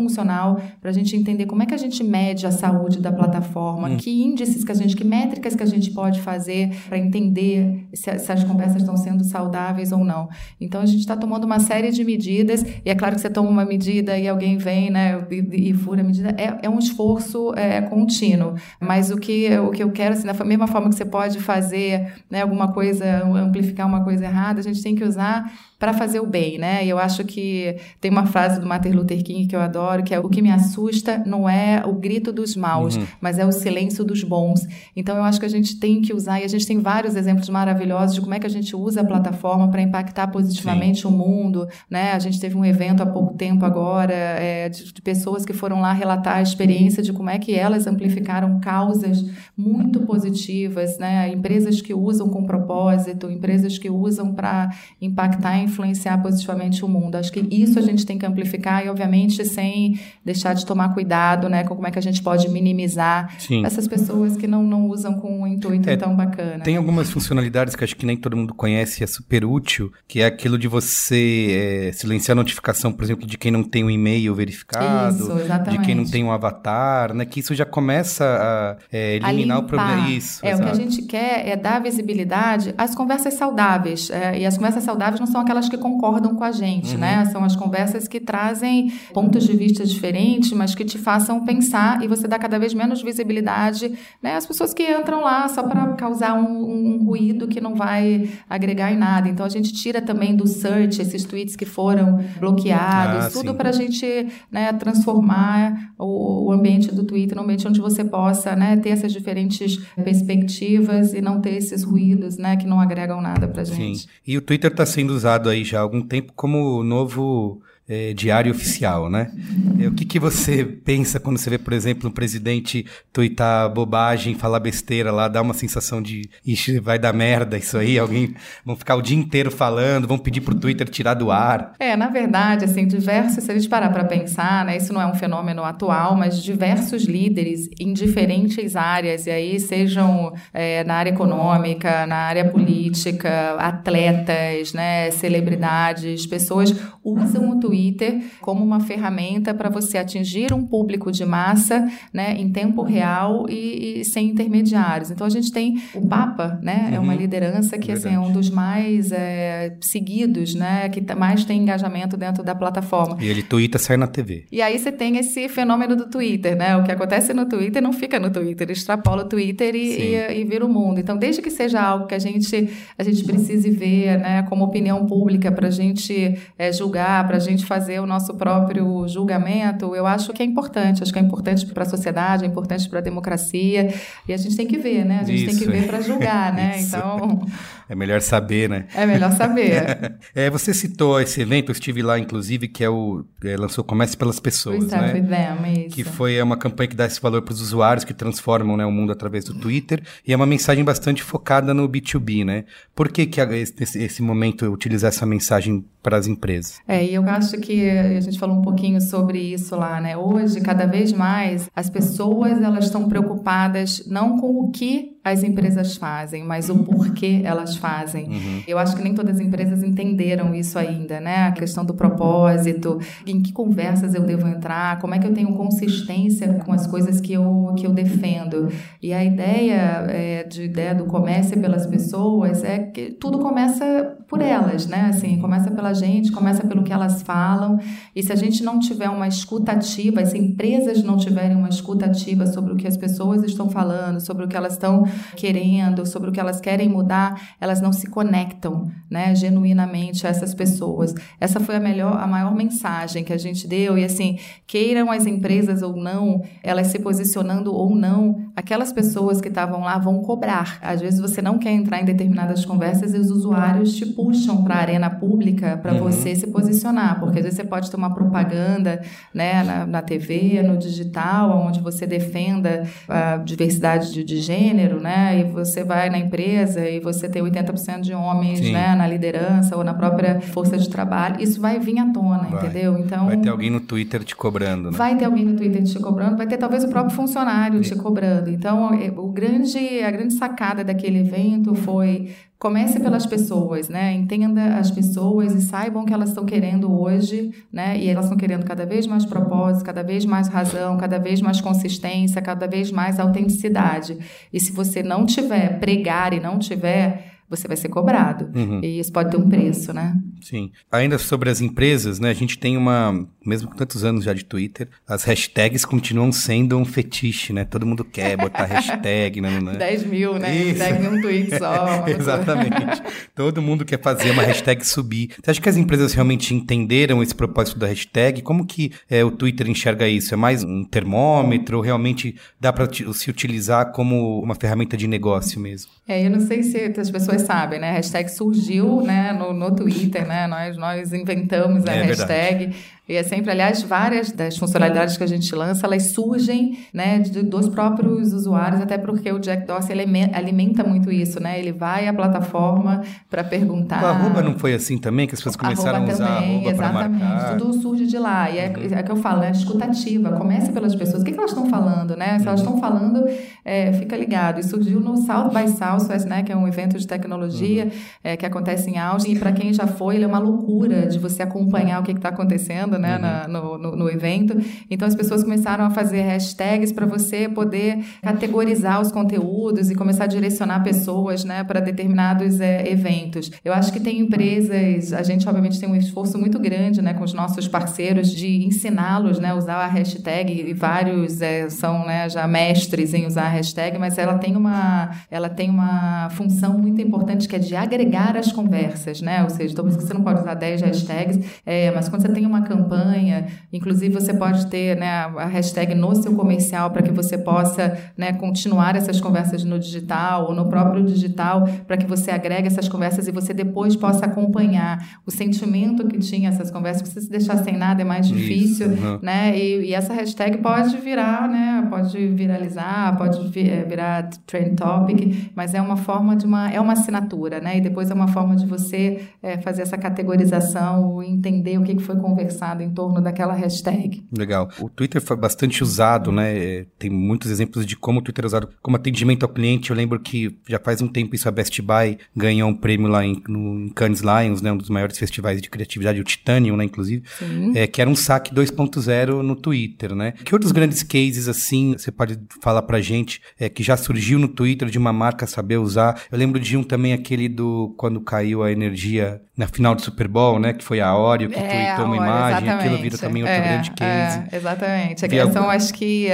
para a gente entender como é que a gente mede a saúde da plataforma, Uhum. que índices que a gente, que métricas que a gente pode fazer para entender se, se, as conversas estão sendo saudáveis ou não. Então a gente está tomando uma série de medidas e é claro que você toma uma medida e alguém vem, né, e, e fura a medida. É, é um esforço é, contínuo. Mas o que o que eu quero, assim, da mesma forma que você pode fazer, né, alguma coisa, amplificar uma coisa errada, a gente tem que usar para fazer o bem, né? E eu acho que tem uma frase do Martin Luther King que eu adoro, que é o que me assusta não é o grito dos maus, uhum. mas é o silêncio dos bons. Então eu acho que a gente tem que usar e a gente tem vários exemplos maravilhosos de como é que a gente usa a plataforma para impactar positivamente Sim. o mundo, né? A gente teve um evento há pouco tempo agora é, de, de pessoas que foram lá relatar a experiência de como é que elas amplificaram causas muito positivas, né? Empresas que usam com propósito, empresas que usam para impactar em influenciar positivamente o mundo. Acho que isso a gente tem que amplificar e, obviamente, sem deixar de tomar cuidado, né, com como é que a gente pode minimizar. Sim. essas pessoas que não, não usam com um intuito É, tão bacana. Tem algumas funcionalidades que acho que nem todo mundo conhece, é super útil, que é aquilo de você é, silenciar a notificação, por exemplo, de quem não tem um e-mail verificado, Isso, de exatamente. quem não tem um avatar, né? Que isso já começa a é, a eliminar o limpar. problema. Isso, É, o que a gente quer é dar visibilidade às conversas saudáveis. é, e as conversas saudáveis não são aquelas que concordam com a gente, Uhum. né? São as conversas que trazem pontos de vista diferentes, mas que te façam pensar e você dá cada vez menos visibilidade né, às pessoas que entram lá só para causar um, um ruído que não vai agregar em nada. Então a gente tira também do search esses tweets que foram bloqueados, Ah, tudo sim. para a gente né, transformar o, o ambiente do Twitter num ambiente onde você possa né, ter essas diferentes perspectivas e não ter esses ruídos né, que não agregam nada para Sim. gente. E o Twitter está sendo usado aí já há algum tempo como novo é, diário oficial, né? É, o que, que você pensa quando você vê, por exemplo, um presidente tuitar bobagem, falar besteira lá, dá uma sensação de ixi, vai dar merda isso aí, alguém vão ficar o dia inteiro falando, vão pedir pro Twitter tirar do ar. É, na verdade, assim, diversos, se a gente parar para pensar, né, isso não é um fenômeno atual, mas diversos líderes em diferentes áreas, e aí sejam é, na área econômica, na área política, atletas, né, celebridades, pessoas usam o Twitter como uma ferramenta para você atingir um público de massa, né, em tempo real e, e sem intermediários. Então a gente tem o Papa, né, é uma Uhum. liderança que assim, é um dos mais é, seguidos, né, que tá- mais tem engajamento dentro da plataforma. E ele tuita, sai na TV. E aí você tem esse fenômeno do Twitter, né? O que acontece no Twitter não fica no Twitter, extrapola o Twitter e, e, e vira o mundo. Então, desde que seja algo que a gente, a gente precise ver, né, como opinião pública, para a gente é, julgar, para a gente fazer o nosso próprio julgamento, eu acho que é importante. Acho que é importante para a sociedade, é importante para a democracia. E a gente tem que ver, né? A gente tem Isso. que ver para julgar, né? Isso. Então, É melhor saber, né? é melhor saber. É, você citou esse evento, eu estive lá, inclusive, que é o é, lançou Comece pelas Pessoas, start né? with them, isso. que foi é uma campanha que dá esse valor para os usuários que transformam né, o mundo através do Twitter e é uma mensagem bastante focada no B2B, né? Por que, que esse, esse momento utilizar essa mensagem para as empresas? É, e eu acho que a gente falou um pouquinho sobre isso lá, né? Hoje, cada vez mais, as pessoas elas estão preocupadas não com o que as empresas fazem, mas o porquê elas fazem. Uhum. Eu acho que nem todas as empresas entenderam isso ainda, né? A questão do propósito, em que conversas eu devo entrar, como é que eu tenho consistência com as coisas que eu, que eu defendo. E a ideia é, de ideia do comércio pelas pessoas é que tudo começa por elas, né? Assim, começa pela gente, começa pelo que elas falam. E se a gente não tiver uma escuta ativa, se empresas não tiverem uma escuta ativa sobre o que as pessoas estão falando, sobre o que elas estão querendo, sobre o que elas querem mudar, elas não se conectam, né, genuinamente a essas pessoas. Essa foi a melhor, a maior mensagem que a gente deu e assim, queiram as empresas ou não, elas se posicionando ou não, aquelas pessoas que estavam lá vão cobrar. Às vezes você não quer entrar em determinadas conversas e os usuários te puxam para a arena pública para Uhum. você se posicionar, porque às vezes você pode ter uma propaganda, né, na, na TV, no digital, onde você defenda a diversidade de, de gênero, né, e você vai na empresa e você tem 80% de homens, Sim. né, na liderança ou na própria força de trabalho, isso vai vir à tona, Vai. entendeu? Então Vai ter alguém no Twitter te cobrando, né? Vai ter alguém no Twitter te cobrando, vai ter talvez o próprio funcionário te cobrando. Então, é, o grande, a grande sacada daquele evento foi comece pelas pessoas, né? Entenda as pessoas e saibam o que elas estão querendo hoje, né? E elas estão querendo cada vez mais propósito, cada vez mais razão, cada vez mais consistência, cada vez mais autenticidade. E se você não tiver pregar e não tiver, você vai ser cobrado. Uhum. E isso pode ter um preço, né? Sim. Ainda sobre as empresas, né? A gente tem uma, mesmo com tantos anos já de Twitter, as hashtags continuam sendo um fetiche, né? Todo mundo quer botar hashtag, né? né? 10 mil, né? Isso. 10 mil um tweet só. Exatamente. Todo mundo quer fazer uma hashtag subir. Você acha que as empresas realmente entenderam esse propósito da hashtag? Como que é, o Twitter enxerga isso? É mais um termômetro ou realmente dá para se utilizar como uma ferramenta de negócio mesmo? É, eu não sei se as pessoas sabem, né? A hashtag surgiu né, no, no Twitter, né? Nós, nós inventamos a É hashtag. E é sempre, aliás, várias das funcionalidades que a gente lança, elas surgem né, de, dos próprios usuários, até porque o Jack Dorsey alimenta muito isso, né? Ele vai à plataforma para perguntar. O arroba não foi assim também, que as pessoas começaram a usar também, arroba Exatamente, tudo surge de lá. E é, uhum. é que eu falo, é escutativa. Comece pelas pessoas. O que, que elas estão falando, né? Se elas estão uhum. falando, é, fica ligado. E surgiu no South by Southwest, né? Que é um evento de tecnologia uhum. é, que acontece em Austin. E para quem já foi, ele é uma loucura de você acompanhar o que está acontecendo, né? Uhum. Na, no, no, no, evento. Então as pessoas começaram a fazer hashtags para você poder categorizar os conteúdos e começar a direcionar pessoas, né? Para determinados é, eventos. Eu acho que tem empresas, a gente obviamente tem um esforço muito grande, né? Com os nossos parceiros de ensiná-los, né? Usar a hashtag e vários é, são, né? Já mestres em usar a hashtag, mas ela tem uma, ela tem uma função muito importante que é de agregar as conversas, né? Ou seja, talvez você não pode usar 10 hashtags, é, mas quando você tem uma campanha, inclusive você pode ter né, a hashtag no seu comercial para que você possa né, continuar essas conversas no digital ou no próprio digital, para que você agregue essas conversas e você depois possa acompanhar o sentimento que tinha essas conversas. Você se deixar sem nada é mais difícil, Isso, uhum. né? E, e, essa hashtag pode virar, né? Pode viralizar, pode vir, virar trend topic, mas é uma forma de uma é uma assinatura, né? E depois é uma forma de você é, fazer essa categorização, entender o que foi conversado em torno daquela hashtag. Legal. O Twitter foi bastante usado, né? É, tem muitos exemplos de como o Twitter é usado como atendimento ao cliente. Eu lembro que já faz um tempo isso a Best Buy ganhou um prêmio lá em, no, em Cannes Lions, né? Um dos maiores festivais de criatividade, o Titanium, né? Inclusive, é, que era um saque 2.0 no Twitter, né? Que outros grandes cases assim você pode falar pra gente é, que já surgiu no Twitter de uma marca saber usar? Eu lembro de um também aquele do quando caiu a energia na final do Super Bowl, né? Que foi a Oreo que é, tweetou uma imagem, exatamente. aquilo vira também outro é, grande case. É, exatamente. A questão, acho que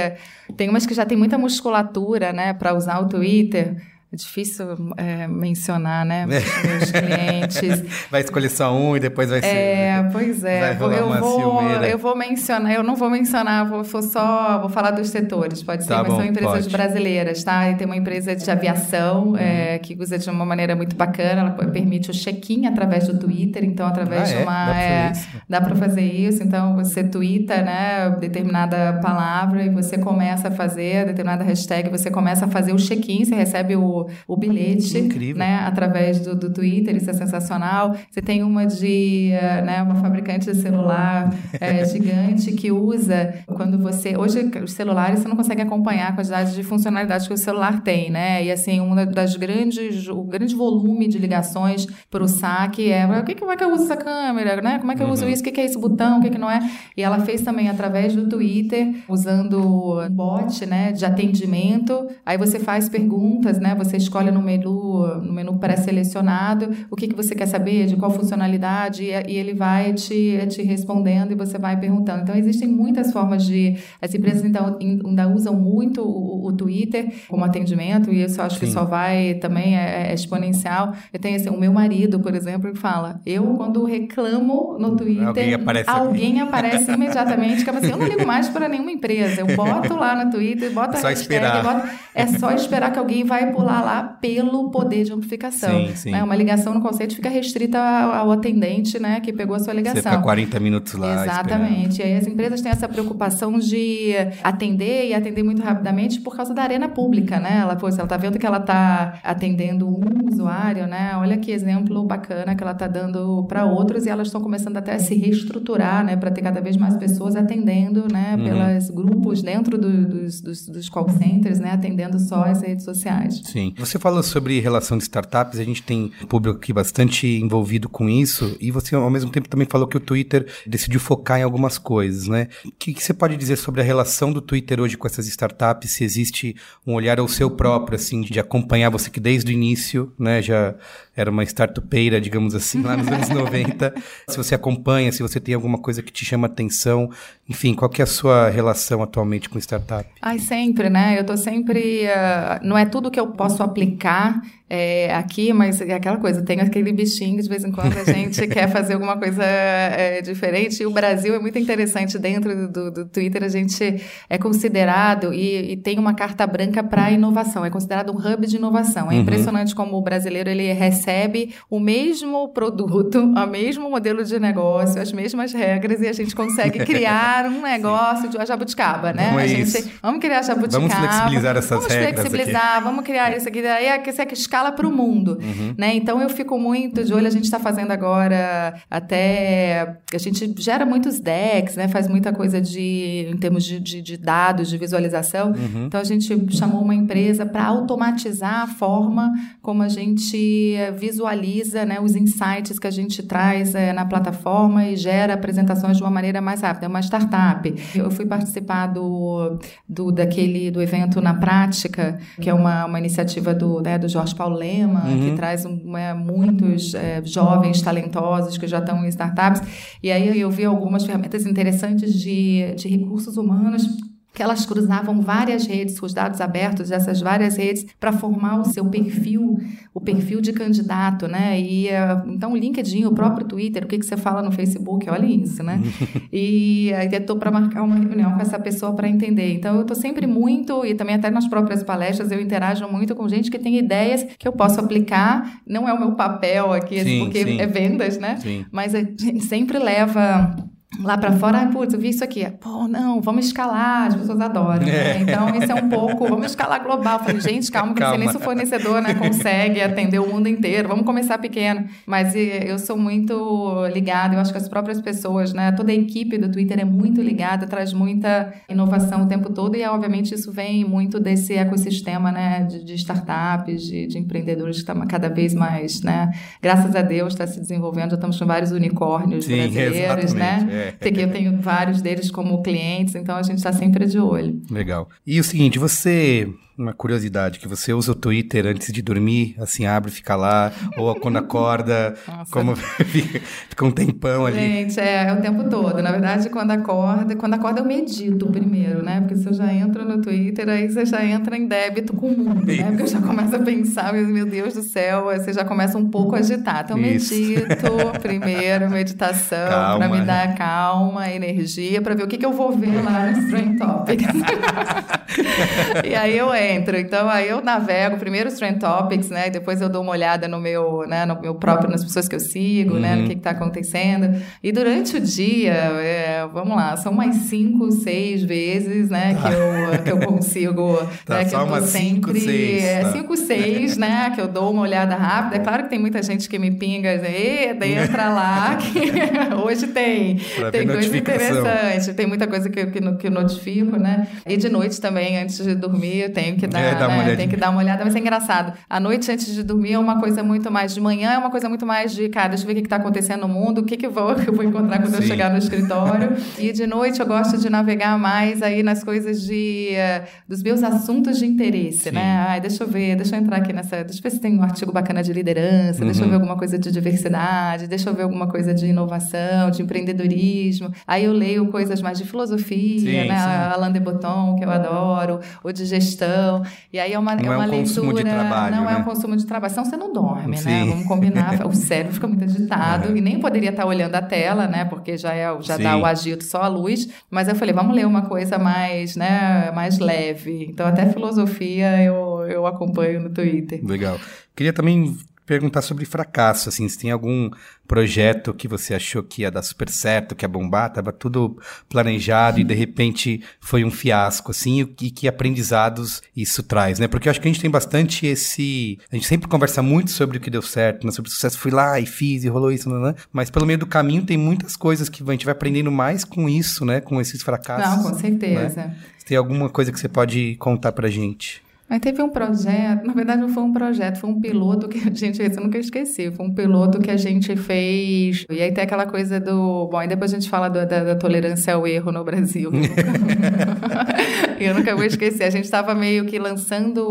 tem umas que já tem muita musculatura, né, para usar o Twitter. É difícil é, mencionar, né? É. Meus clientes. Vai escolher só um e depois vai ser. É, pois é. Vai eu, vou, eu vou mencionar, eu não vou mencionar, vou, vou só vou falar dos setores, pode ser, tá mas bom, são empresas pode. brasileiras, tá? E tem uma empresa de aviação uhum. é, que usa de uma maneira muito bacana, ela permite o check-in através do Twitter, então através ah, de é? uma. É, dá para fazer isso. Então você twitta, né, determinada palavra e você começa a fazer determinada hashtag, você começa a fazer o check-in, você recebe o o, bilhete, Incrível. né, através do, do Twitter, isso é sensacional. Você tem uma de, uh, né, uma fabricante de celular é, gigante que usa quando você, hoje os celulares você não consegue acompanhar a quantidade de funcionalidades que o celular tem, né? E assim, uma das grandes, o grande volume de ligações para o saque é, o que, como é que eu uso essa câmera, né? Como é que eu uso uhum. isso? O que, que é esse botão? O que, que não é? E ela fez também através do Twitter, usando um bot, né, de atendimento. Aí você faz perguntas, né? Você você escolhe no menu, no menu pré-selecionado o que, que você quer saber, de qual funcionalidade, e, e ele vai te, te respondendo e você vai perguntando. Então, existem muitas formas de. As empresas então, ainda usam muito o, o Twitter como atendimento, e isso eu acho Sim. que só vai também, é, é, exponencial. Eu tenho assim, o meu marido, por exemplo, que fala: eu, quando reclamo no Twitter, alguém aparece, alguém aparece imediatamente, que assim, eu não ligo mais para nenhuma empresa. Eu boto lá no Twitter, boto só a hashtag. Boto, é só esperar que alguém vai pular lá pelo poder de amplificação. Sim, sim. Né? Uma ligação no conceito fica restrita ao atendente né, que pegou a sua ligação. Você fica 40 minutos lá. Exatamente. Esperando. E aí as empresas têm essa preocupação de atender e atender muito rapidamente por causa da arena pública, né? Ela, pô, ela está vendo que ela está atendendo um usuário, né? Olha que exemplo bacana que ela está dando para outros e elas estão começando até a se reestruturar, né? Para ter cada vez mais pessoas atendendo, né? Uhum. Pelos grupos dentro do, dos, dos, dos call centers, né? Atendendo só as redes sociais. Sim. Você falou sobre relação de startups, a gente tem um público aqui bastante envolvido com isso, e você ao mesmo tempo também falou que o Twitter decidiu focar em algumas coisas, né? O que, que você pode dizer sobre a relação do Twitter hoje com essas startups? Se existe um olhar ao seu próprio, assim, de acompanhar você que desde o início, né, já era uma startupeira, digamos assim, lá nos anos 90. Se você acompanha, se você tem alguma coisa que te chama atenção, enfim, qual que é a sua relação atualmente com startup? Ai, sempre, né? Eu tô sempre... Uh, não é tudo que eu posso aplicar é, aqui, mas é aquela coisa, tem aquele bichinho de vez em quando a gente quer fazer alguma coisa é, diferente. E o Brasil é muito interessante dentro do, do Twitter, a gente é considerado e, e tem uma carta branca para inovação, é considerado um hub de inovação. É uhum. impressionante como o brasileiro ele recebe o mesmo produto, o mesmo modelo de negócio, as mesmas regras e a gente consegue criar um negócio de uma jabuticaba, né? Vamos, a gente, vamos criar jabuticaba. Vamos flexibilizar essas vamos regras. Vamos flexibilizar, aqui. vamos criar isso aqui. Daí é que escala para o mundo, uhum. né? Então eu fico muito de olho. A gente está fazendo agora até a gente gera muitos decks, né? Faz muita coisa de em termos de, de, de dados, de visualização. Uhum. Então a gente chamou uma empresa para automatizar a forma como a gente visualiza, né? Os insights que a gente traz é, na plataforma e gera apresentações de uma maneira mais rápida. É uma startup. Eu fui participar do, do daquele do evento na prática, que é uma, uma iniciativa do, né, do Jorge Paulo Lema, uhum. que traz um, é, muitos é, jovens talentosos que já estão em startups. E aí eu vi algumas ferramentas interessantes de, de recursos humanos que elas cruzavam várias redes, os dados abertos dessas várias redes, para formar o seu perfil, o perfil de candidato, né? E eh, então o LinkedIn, o próprio Twitter, o que, que você fala no Facebook, olha isso, né? e aí eu estou para marcar uma reunião com essa pessoa para entender. Então eu estou sempre muito, e também até nas próprias palestras, eu interajo muito com gente que tem ideias que eu posso aplicar. Não é o meu papel aqui, sim, porque sim. é vendas, né? Sim. Mas a gente sempre leva lá para fora, ah, putz, eu vi isso aqui. Pô, não, vamos escalar, as pessoas adoram. Né? É. Então, isso é um pouco, vamos escalar global. Eu falei, gente, calma, que calma. nem se o fornecedor né, consegue atender o mundo inteiro, vamos começar pequeno. Mas eu sou muito ligada, eu acho que as próprias pessoas, né, toda a equipe do Twitter é muito ligada, traz muita inovação o tempo todo e, obviamente, isso vem muito desse ecossistema né, de, de startups, de, de empreendedores que está cada vez mais, né, graças a Deus, está se desenvolvendo, já estamos com vários unicórnios Sim, brasileiros, né? É. É. Eu tenho vários deles como clientes, então a gente está sempre de olho. Legal. E o seguinte, você uma curiosidade, que você usa o Twitter antes de dormir, assim, abre e fica lá, ou quando acorda, Nossa. como fica, um tempão ali. Gente, é, é o tempo todo. Na verdade, quando acorda, quando acorda eu medito primeiro, né? Porque se eu já entro no Twitter, aí você já entra em débito com o mundo, né? Porque eu já começo a pensar, meu Deus do céu, aí você já começa um pouco agitado. Então, Isso. medito primeiro, meditação, para me dar calma, energia, para ver o que, que eu vou ver lá no Strain Topics. e aí eu entro entro. Então, aí eu navego primeiro os Trend Topics, né? E depois eu dou uma olhada no meu, né? No meu próprio, nas pessoas que eu sigo, uhum. né? No uhum. que está acontecendo. E durante o dia, é, vamos lá, são mais cinco, seis vezes, né? Que, eu, que eu consigo. Tá, né, que só eu sempre. Cinco, seis, é, tá. cinco, seis, né? Que eu dou uma olhada rápida. É claro que tem muita gente que me pinga, e entra lá, que hoje tem. Pra tem coisa interessante. Tem muita coisa que, que, que eu notifico, né? E de noite também, antes de dormir, eu tenho que dar, é, dar né? tem que dar uma olhada, mas é engraçado. A noite antes de dormir é uma coisa muito mais de manhã, é uma coisa muito mais de, cara, deixa eu ver o que está acontecendo no mundo, o que, que, vou, eu vou encontrar quando Sim. eu chegar no escritório. e de noite eu gosto de navegar mais aí nas coisas de uh, dos meus assuntos de interesse, Sim. né? Ai, deixa eu ver, deixa eu entrar aqui nessa, deixa eu ver se tem um artigo bacana de liderança, uhum. deixa eu uhum. ver alguma coisa de diversidade, deixa eu ver alguma coisa de inovação, de empreendedorismo. Aí eu leio coisas mais de filosofia, sim, né? Sim. Alain de Botton, que eu adoro, ou de gestão então, e aí é uma, não é uma é um leitura. Trabalho, não né? é um consumo de trabalho. Senão você não dorme, né? Sim. né? Vamos combinar. o cérebro fica muito agitado é. e nem poderia estar olhando a tela, né? Porque já, é, já dá o agito só a luz. Mas eu falei, vamos ler uma coisa mais, né? Mais leve. Então, até filosofia eu, eu acompanho no Twitter. Legal. Queria também perguntar sobre fracasso, assim, se tem algum projeto que você achou que ia dar super certo, que ia bombar, tava tudo planejado e de repente foi um fiasco, assim, e que aprendizados isso traz, né? Porque eu acho que a gente tem bastante esse... A gente sempre conversa muito sobre o que deu certo, né? sobre o sucesso, fui lá e fiz e rolou isso, né? mas pelo meio do caminho tem muitas coisas que a gente vai aprendendo mais com isso, né? Com esses fracassos. Não, com certeza. Né? Tem alguma coisa que você pode contar pra gente? Mas teve um projeto, na verdade não foi um projeto, foi um piloto que a gente fez, eu nunca esqueci, foi um piloto que a gente fez. E aí tem aquela coisa do. Bom, aí depois a gente fala do, da, da, tolerância ao erro no Brasil. eu nunca vou esquecer. A gente estava meio que lançando.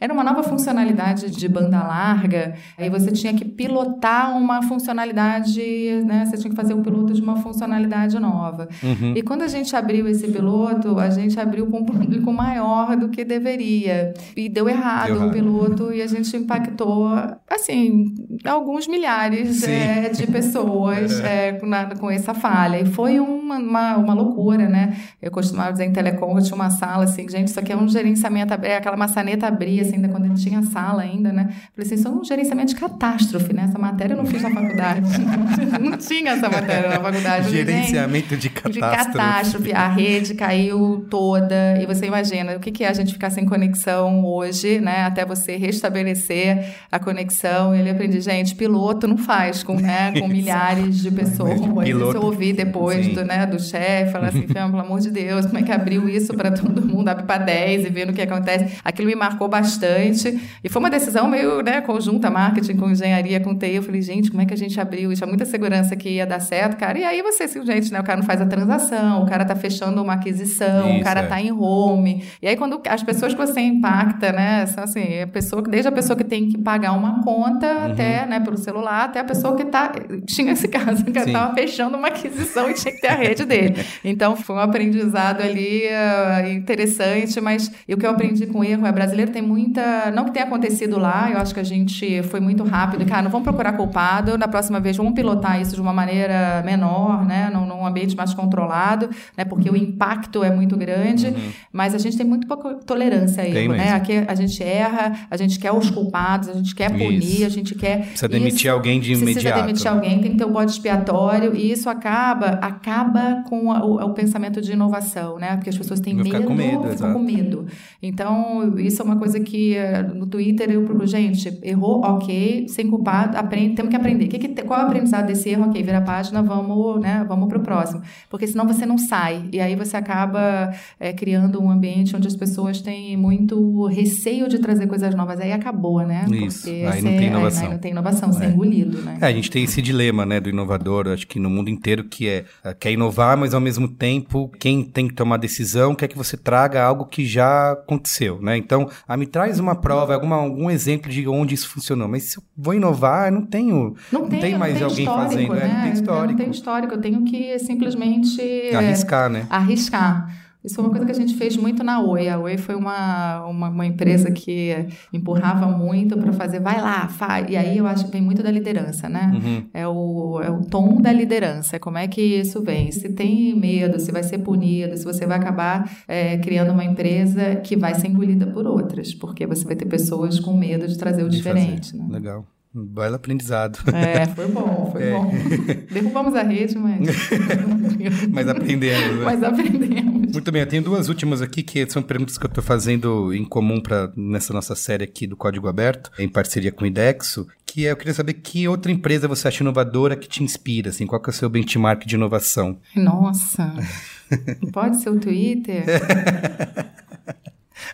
Era uma nova funcionalidade de banda larga. Aí você tinha que pilotar uma funcionalidade, né? Você tinha que fazer o piloto de uma funcionalidade nova. Uhum. E quando a gente abriu esse piloto, a gente abriu com um público maior do que deveria. E deu errado, Deu errado. o piloto e a gente impactou, assim, alguns milhares é, de pessoas é, na- com essa falha. E foi uma, uma, uma loucura, né? Eu costumava dizer em telecom, eu tinha uma sala assim, gente, isso aqui é um gerenciamento, é aquela maçaneta abria, assim, ainda quando gente tinha sala ainda, né? Falei assim, isso é um gerenciamento de catástrofe, né? Essa matéria eu não fiz na faculdade. não tinha essa matéria na faculdade. Eu falei, "Gente, Gerenciamento de de catástrofe. catástrofe. A rede caiu toda. E você imagina o que que é a gente ficar sem conexão hoje, né? Até você restabelecer a conexão. E ele aprendi, gente, piloto não faz com, né, com milhares de pessoas. Piloto- Isso eu ouvi depois Sim. do, né, do chefe, falar assim, "Fê, pelo amor de Deus, como é que abriu isso para todo mundo? Abre para 10 e vendo o que acontece. Aquilo me marcou bastante. E foi uma decisão meio né, conjunta, marketing com engenharia, com TI. Eu falei, gente, como é que a gente abriu? Tinha muita segurança que ia dar certo, cara. E aí você, simplesmente, né? O cara não faz a transação, o cara tá fechando uma aquisição, Isso, o cara é. tá em home. E aí, quando as pessoas que você impacta, né? São assim, a pessoa, desde a pessoa que tem que pagar uma conta Uhum. até, né, pelo celular, até a pessoa que tá. Tinha esse caso, que Sim. tava fechando uma aquisição e tinha que ter a rede dele. Então, foi um aprendizado ali ah, interessante, mas e o que eu aprendi com o erro é brasileiro tem muita. Não que tenha acontecido lá, eu acho que a gente foi muito rápido. Cara, não vamos procurar culpado, na próxima vez vamos pilotar isso de uma maneira menor, né? Num, num ambiente mais controlado, né? Porque o impacto é muito grande, mas a gente tem muito pouca tolerância a Uhum. Tem erro, né? Aqui a gente erra, a gente quer os culpados, a gente quer punir, Isso. a gente quer. Precisa demitir isso- alguém de Precisa imediato. demitir né? alguém, tem que ter o bode expiatório, e isso acaba, acaba com a- o, o pensamento de inovação, né? Porque as pessoas têm medo, medo, ficam exato. com medo. Então, isso é uma coisa que eh, no Twitter eu procuro, gente, errou, ok, sem culpado, aprende, temos que aprender. O que que qual é o aprendizado desse erro? Ok, vira a página, vamos, né, vamos pro próximo. Porque senão você não sai, e aí você acaba eh, criando um ambiente onde as pessoas têm muito receio de trazer coisas novas. Aí acabou, né? Isso, Porque aí não você- tem inovação. Aí, não tem inovação, você é engolido, né? É, a gente tem esse dilema, né, do inovador, acho que no mundo inteiro, que é eh, quer inovar, mas ao mesmo tempo, quem tem que tomar decisão quer que você traga algo que já aconteceu, né? Então, ah, me traz uma prova, alguma, algum exemplo de onde isso funcionou. Mas se eu vou inovar, eu não tenho. Não tem, mais não tem alguém fazendo, né? né? Não tem histórico. Eu não tenho histórico, eu tenho que simplesmente é, Arriscar, né? arriscar. Isso foi uma coisa que a gente fez muito na Oi. A Oi foi uma, uma, uma empresa que empurrava muito para fazer, vai lá, faz. E aí eu acho que vem muito da liderança, né? Uhum. É, o, é o tom da liderança, é como é que isso vem. Se tem medo, se vai ser punido, se você vai acabar é, criando uma empresa que vai ser engolida por outras, porque você vai ter pessoas com medo de trazer o De diferente, né? Legal. Um belo aprendizado. É, foi bom, foi É. bom. Derrubamos a rede, mas. Mas aprendemos, né? mas aprendemos. Muito bem, eu tenho duas últimas aqui que são perguntas que eu estou fazendo em comum para nessa nossa série aqui do Código Aberto, em parceria com o IDEXO, que é, eu queria saber que outra empresa você acha inovadora que te inspira, assim, qual que é o seu benchmark de inovação? Nossa. Pode ser o Twitter?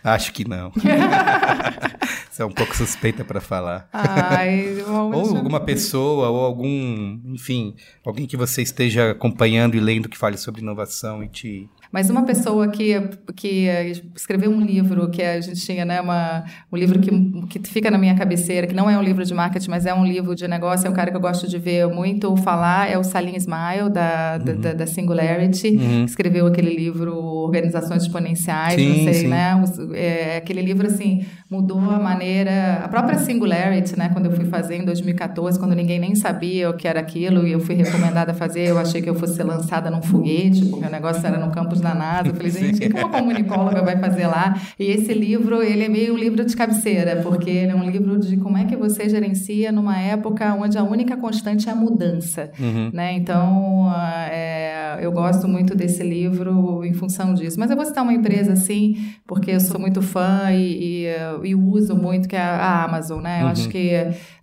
Acho que não. Você é um pouco suspeita para falar. Ai, Ou alguma pessoa, ou algum, enfim, alguém que você esteja acompanhando e lendo que fale sobre inovação e te. Mas uma pessoa que, que escreveu um livro, que a gente tinha, né, uma, um livro que, que fica na minha cabeceira, que não é um livro de marketing, mas é um livro de negócio, é um cara que eu gosto de ver muito falar, é o Salim Smile, da, da, da, da Singularity, Uhum. escreveu aquele livro Organizações Exponenciais, Sim, não sei, sim. né? É, aquele livro, assim, mudou a maneira... A própria Singularity, né? Quando eu fui fazer em 2014, quando ninguém nem sabia o que era aquilo, e eu fui recomendada a fazer, eu achei que eu fosse ser lançada num foguete, porque o negócio era no campus da NASA. Eu falei, gente, o que uma comunicóloga vai fazer lá? E esse livro, ele é meio livro de cabeceira, porque ele é um livro de como é que você gerencia numa época onde a única constante é a mudança, Uhum. né? Então, é, eu gosto muito desse livro em função disso. Mas eu vou citar uma empresa, assim, porque eu sou muito fã e, e, e uso muito, que é a Amazon, né? Eu Uhum. acho que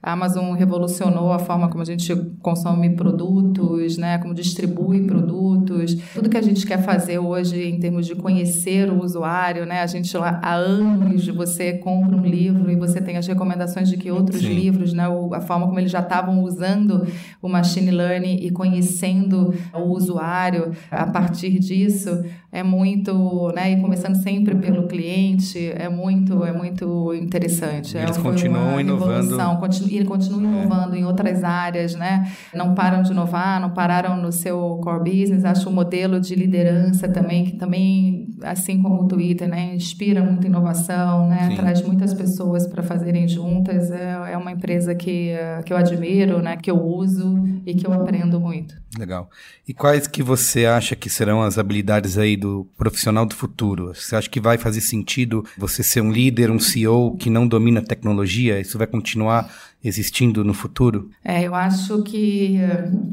a Amazon revolucionou a forma como a gente consome produtos, né? Como distribui produtos. Tudo que a gente quer fazer hoje em termos de conhecer o usuário, né? A gente lá há anos você compra um livro e você tem as recomendações de que outros Sim. livros, né? A forma como eles já estavam usando o machine learning e conhecendo o usuário a partir disso. é muito, né, e começando sempre pelo cliente, é muito, é muito interessante. Eles é, continuam inovando. Continu, e continuam inovando é. em outras áreas, né? Não param de inovar, não pararam no seu core business. Acho o modelo de liderança também, que também, assim como o Twitter, né, inspira muita inovação, né? Sim. Traz muitas pessoas para fazerem juntas. É, é uma empresa que, que eu admiro, né? Que eu uso e que eu aprendo muito. Legal. E quais que você acha que serão as habilidades aí do profissional do futuro? Você acha que vai fazer sentido você ser um líder, um CEO que não domina tecnologia? Isso vai continuar existindo no futuro? É, eu acho que,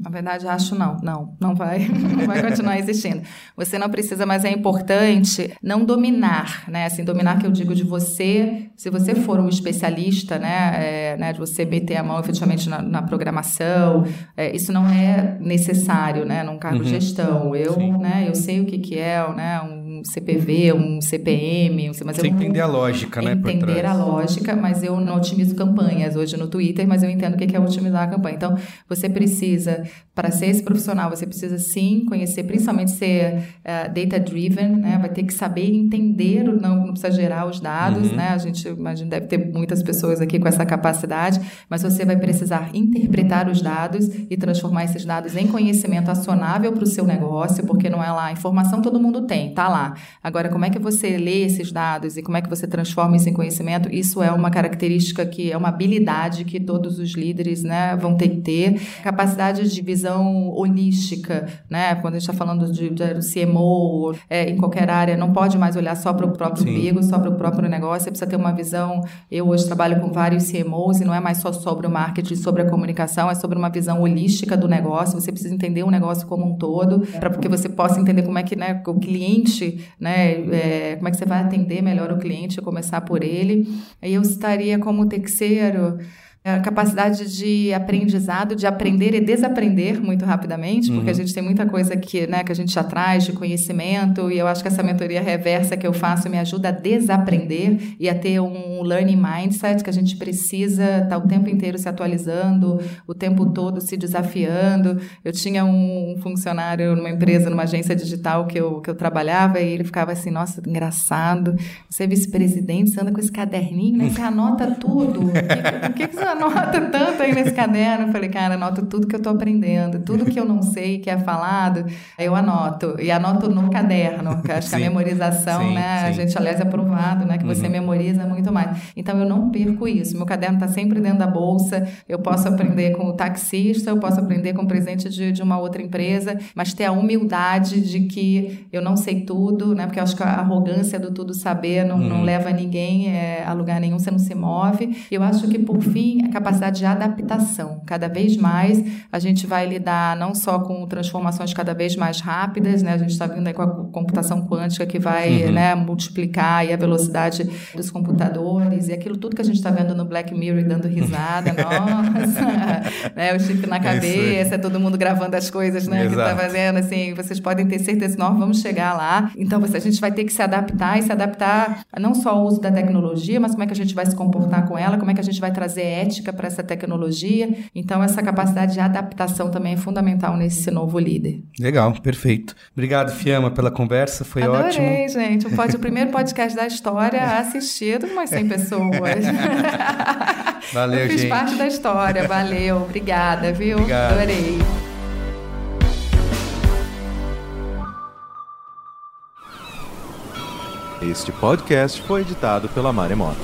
na verdade, acho não, não, não vai, não vai continuar existindo. Você não precisa, mas é importante não dominar, né? Assim, dominar que eu digo de você, se você for um especialista, né, é, né de você meter a mão efetivamente na, na programação, é, isso não é necessário, né, num cargo uhum. de gestão. Eu, Sim. né, eu sei o que que é, né, um um CPV, um CPM, mas Você eu entender a lógica, né? Entender a lógica, mas eu não otimizo campanhas hoje no Twitter, mas eu entendo o que é otimizar a campanha. Então, você precisa, para ser esse profissional, você precisa sim conhecer, principalmente ser uh, data-driven, né? Vai ter que saber entender, não, não precisa gerar os dados, uhum. né? A gente imagina, deve ter muitas pessoas aqui com essa capacidade, mas você vai precisar interpretar os dados e transformar esses dados em conhecimento acionável para o seu negócio, porque não é lá, informação todo mundo tem, tá lá. Agora, como é que você lê esses dados e como é que você transforma isso em conhecimento? Isso é uma característica que é uma habilidade que todos os líderes né, vão ter que ter. Capacidade de visão holística, né? Quando a gente está falando de, de CMO, é, em qualquer área, não pode mais olhar só para o próprio umbigo, só para o próprio negócio. Você precisa ter uma visão. Eu hoje trabalho com vários CMOs e não é mais só sobre o marketing, sobre a comunicação, é sobre uma visão holística do negócio. Você precisa entender o negócio como um todo, para que você possa entender como é que né, o cliente né? É, como é que você vai atender melhor o cliente, começar por ele. Aí eu estaria como terceiro a capacidade de aprendizado, de aprender e desaprender muito rapidamente, porque uhum. a gente tem muita coisa que, né, que a gente já traz de conhecimento, e eu acho que essa mentoria reversa que eu faço me ajuda a desaprender e a ter um learning mindset que a gente precisa estar tá o tempo inteiro se atualizando, o tempo todo se desafiando. Eu tinha um funcionário numa empresa, numa agência digital que eu, que eu trabalhava, e ele ficava assim, nossa, engraçado, você é vice-presidente, você anda com esse caderninho, né, você anota tudo. O que, o que, que você anota tanto aí nesse caderno. Eu falei, cara, anoto tudo que eu tô aprendendo, tudo que eu não sei, que é falado, eu anoto. E anoto no caderno, que acho sim. que a memorização, sim, né? Sim. A gente, aliás, é provado, né? Que você uhum. memoriza muito mais. Então, eu não perco isso. Meu caderno está sempre dentro da bolsa. Eu posso aprender com o taxista, eu posso aprender com o presidente de, de uma outra empresa, mas ter a humildade de que eu não sei tudo, né? Porque eu acho que a arrogância do tudo saber não, uhum. não leva ninguém é, a lugar nenhum, você não se move. Eu acho que, por fim, a capacidade de adaptação. Cada vez mais a gente vai lidar não só com transformações cada vez mais rápidas, né? A gente está vindo aí com a computação quântica que vai uhum. né, multiplicar a velocidade dos computadores e aquilo tudo que a gente está vendo no Black Mirror dando risada, nossa, né? O chip na cabeça, todo mundo gravando as coisas, né? Exato. Que tá fazendo, assim, vocês podem ter certeza nós vamos chegar lá. Então, a gente vai ter que se adaptar e se adaptar não só ao uso da tecnologia, mas como é que a gente vai se comportar com ela, como é que a gente vai trazer ética para essa tecnologia. Então, essa capacidade de adaptação também é fundamental nesse novo líder. Legal, perfeito. Obrigado, Fiamma, pela conversa, foi Adorei, ótimo. Adorei, gente. O, o primeiro podcast da história assistido por umas 100 pessoas. Valeu, Eu fiz gente. parte da história, valeu. Obrigada, viu? Obrigado. Adorei. Este podcast foi editado pela Maremoto.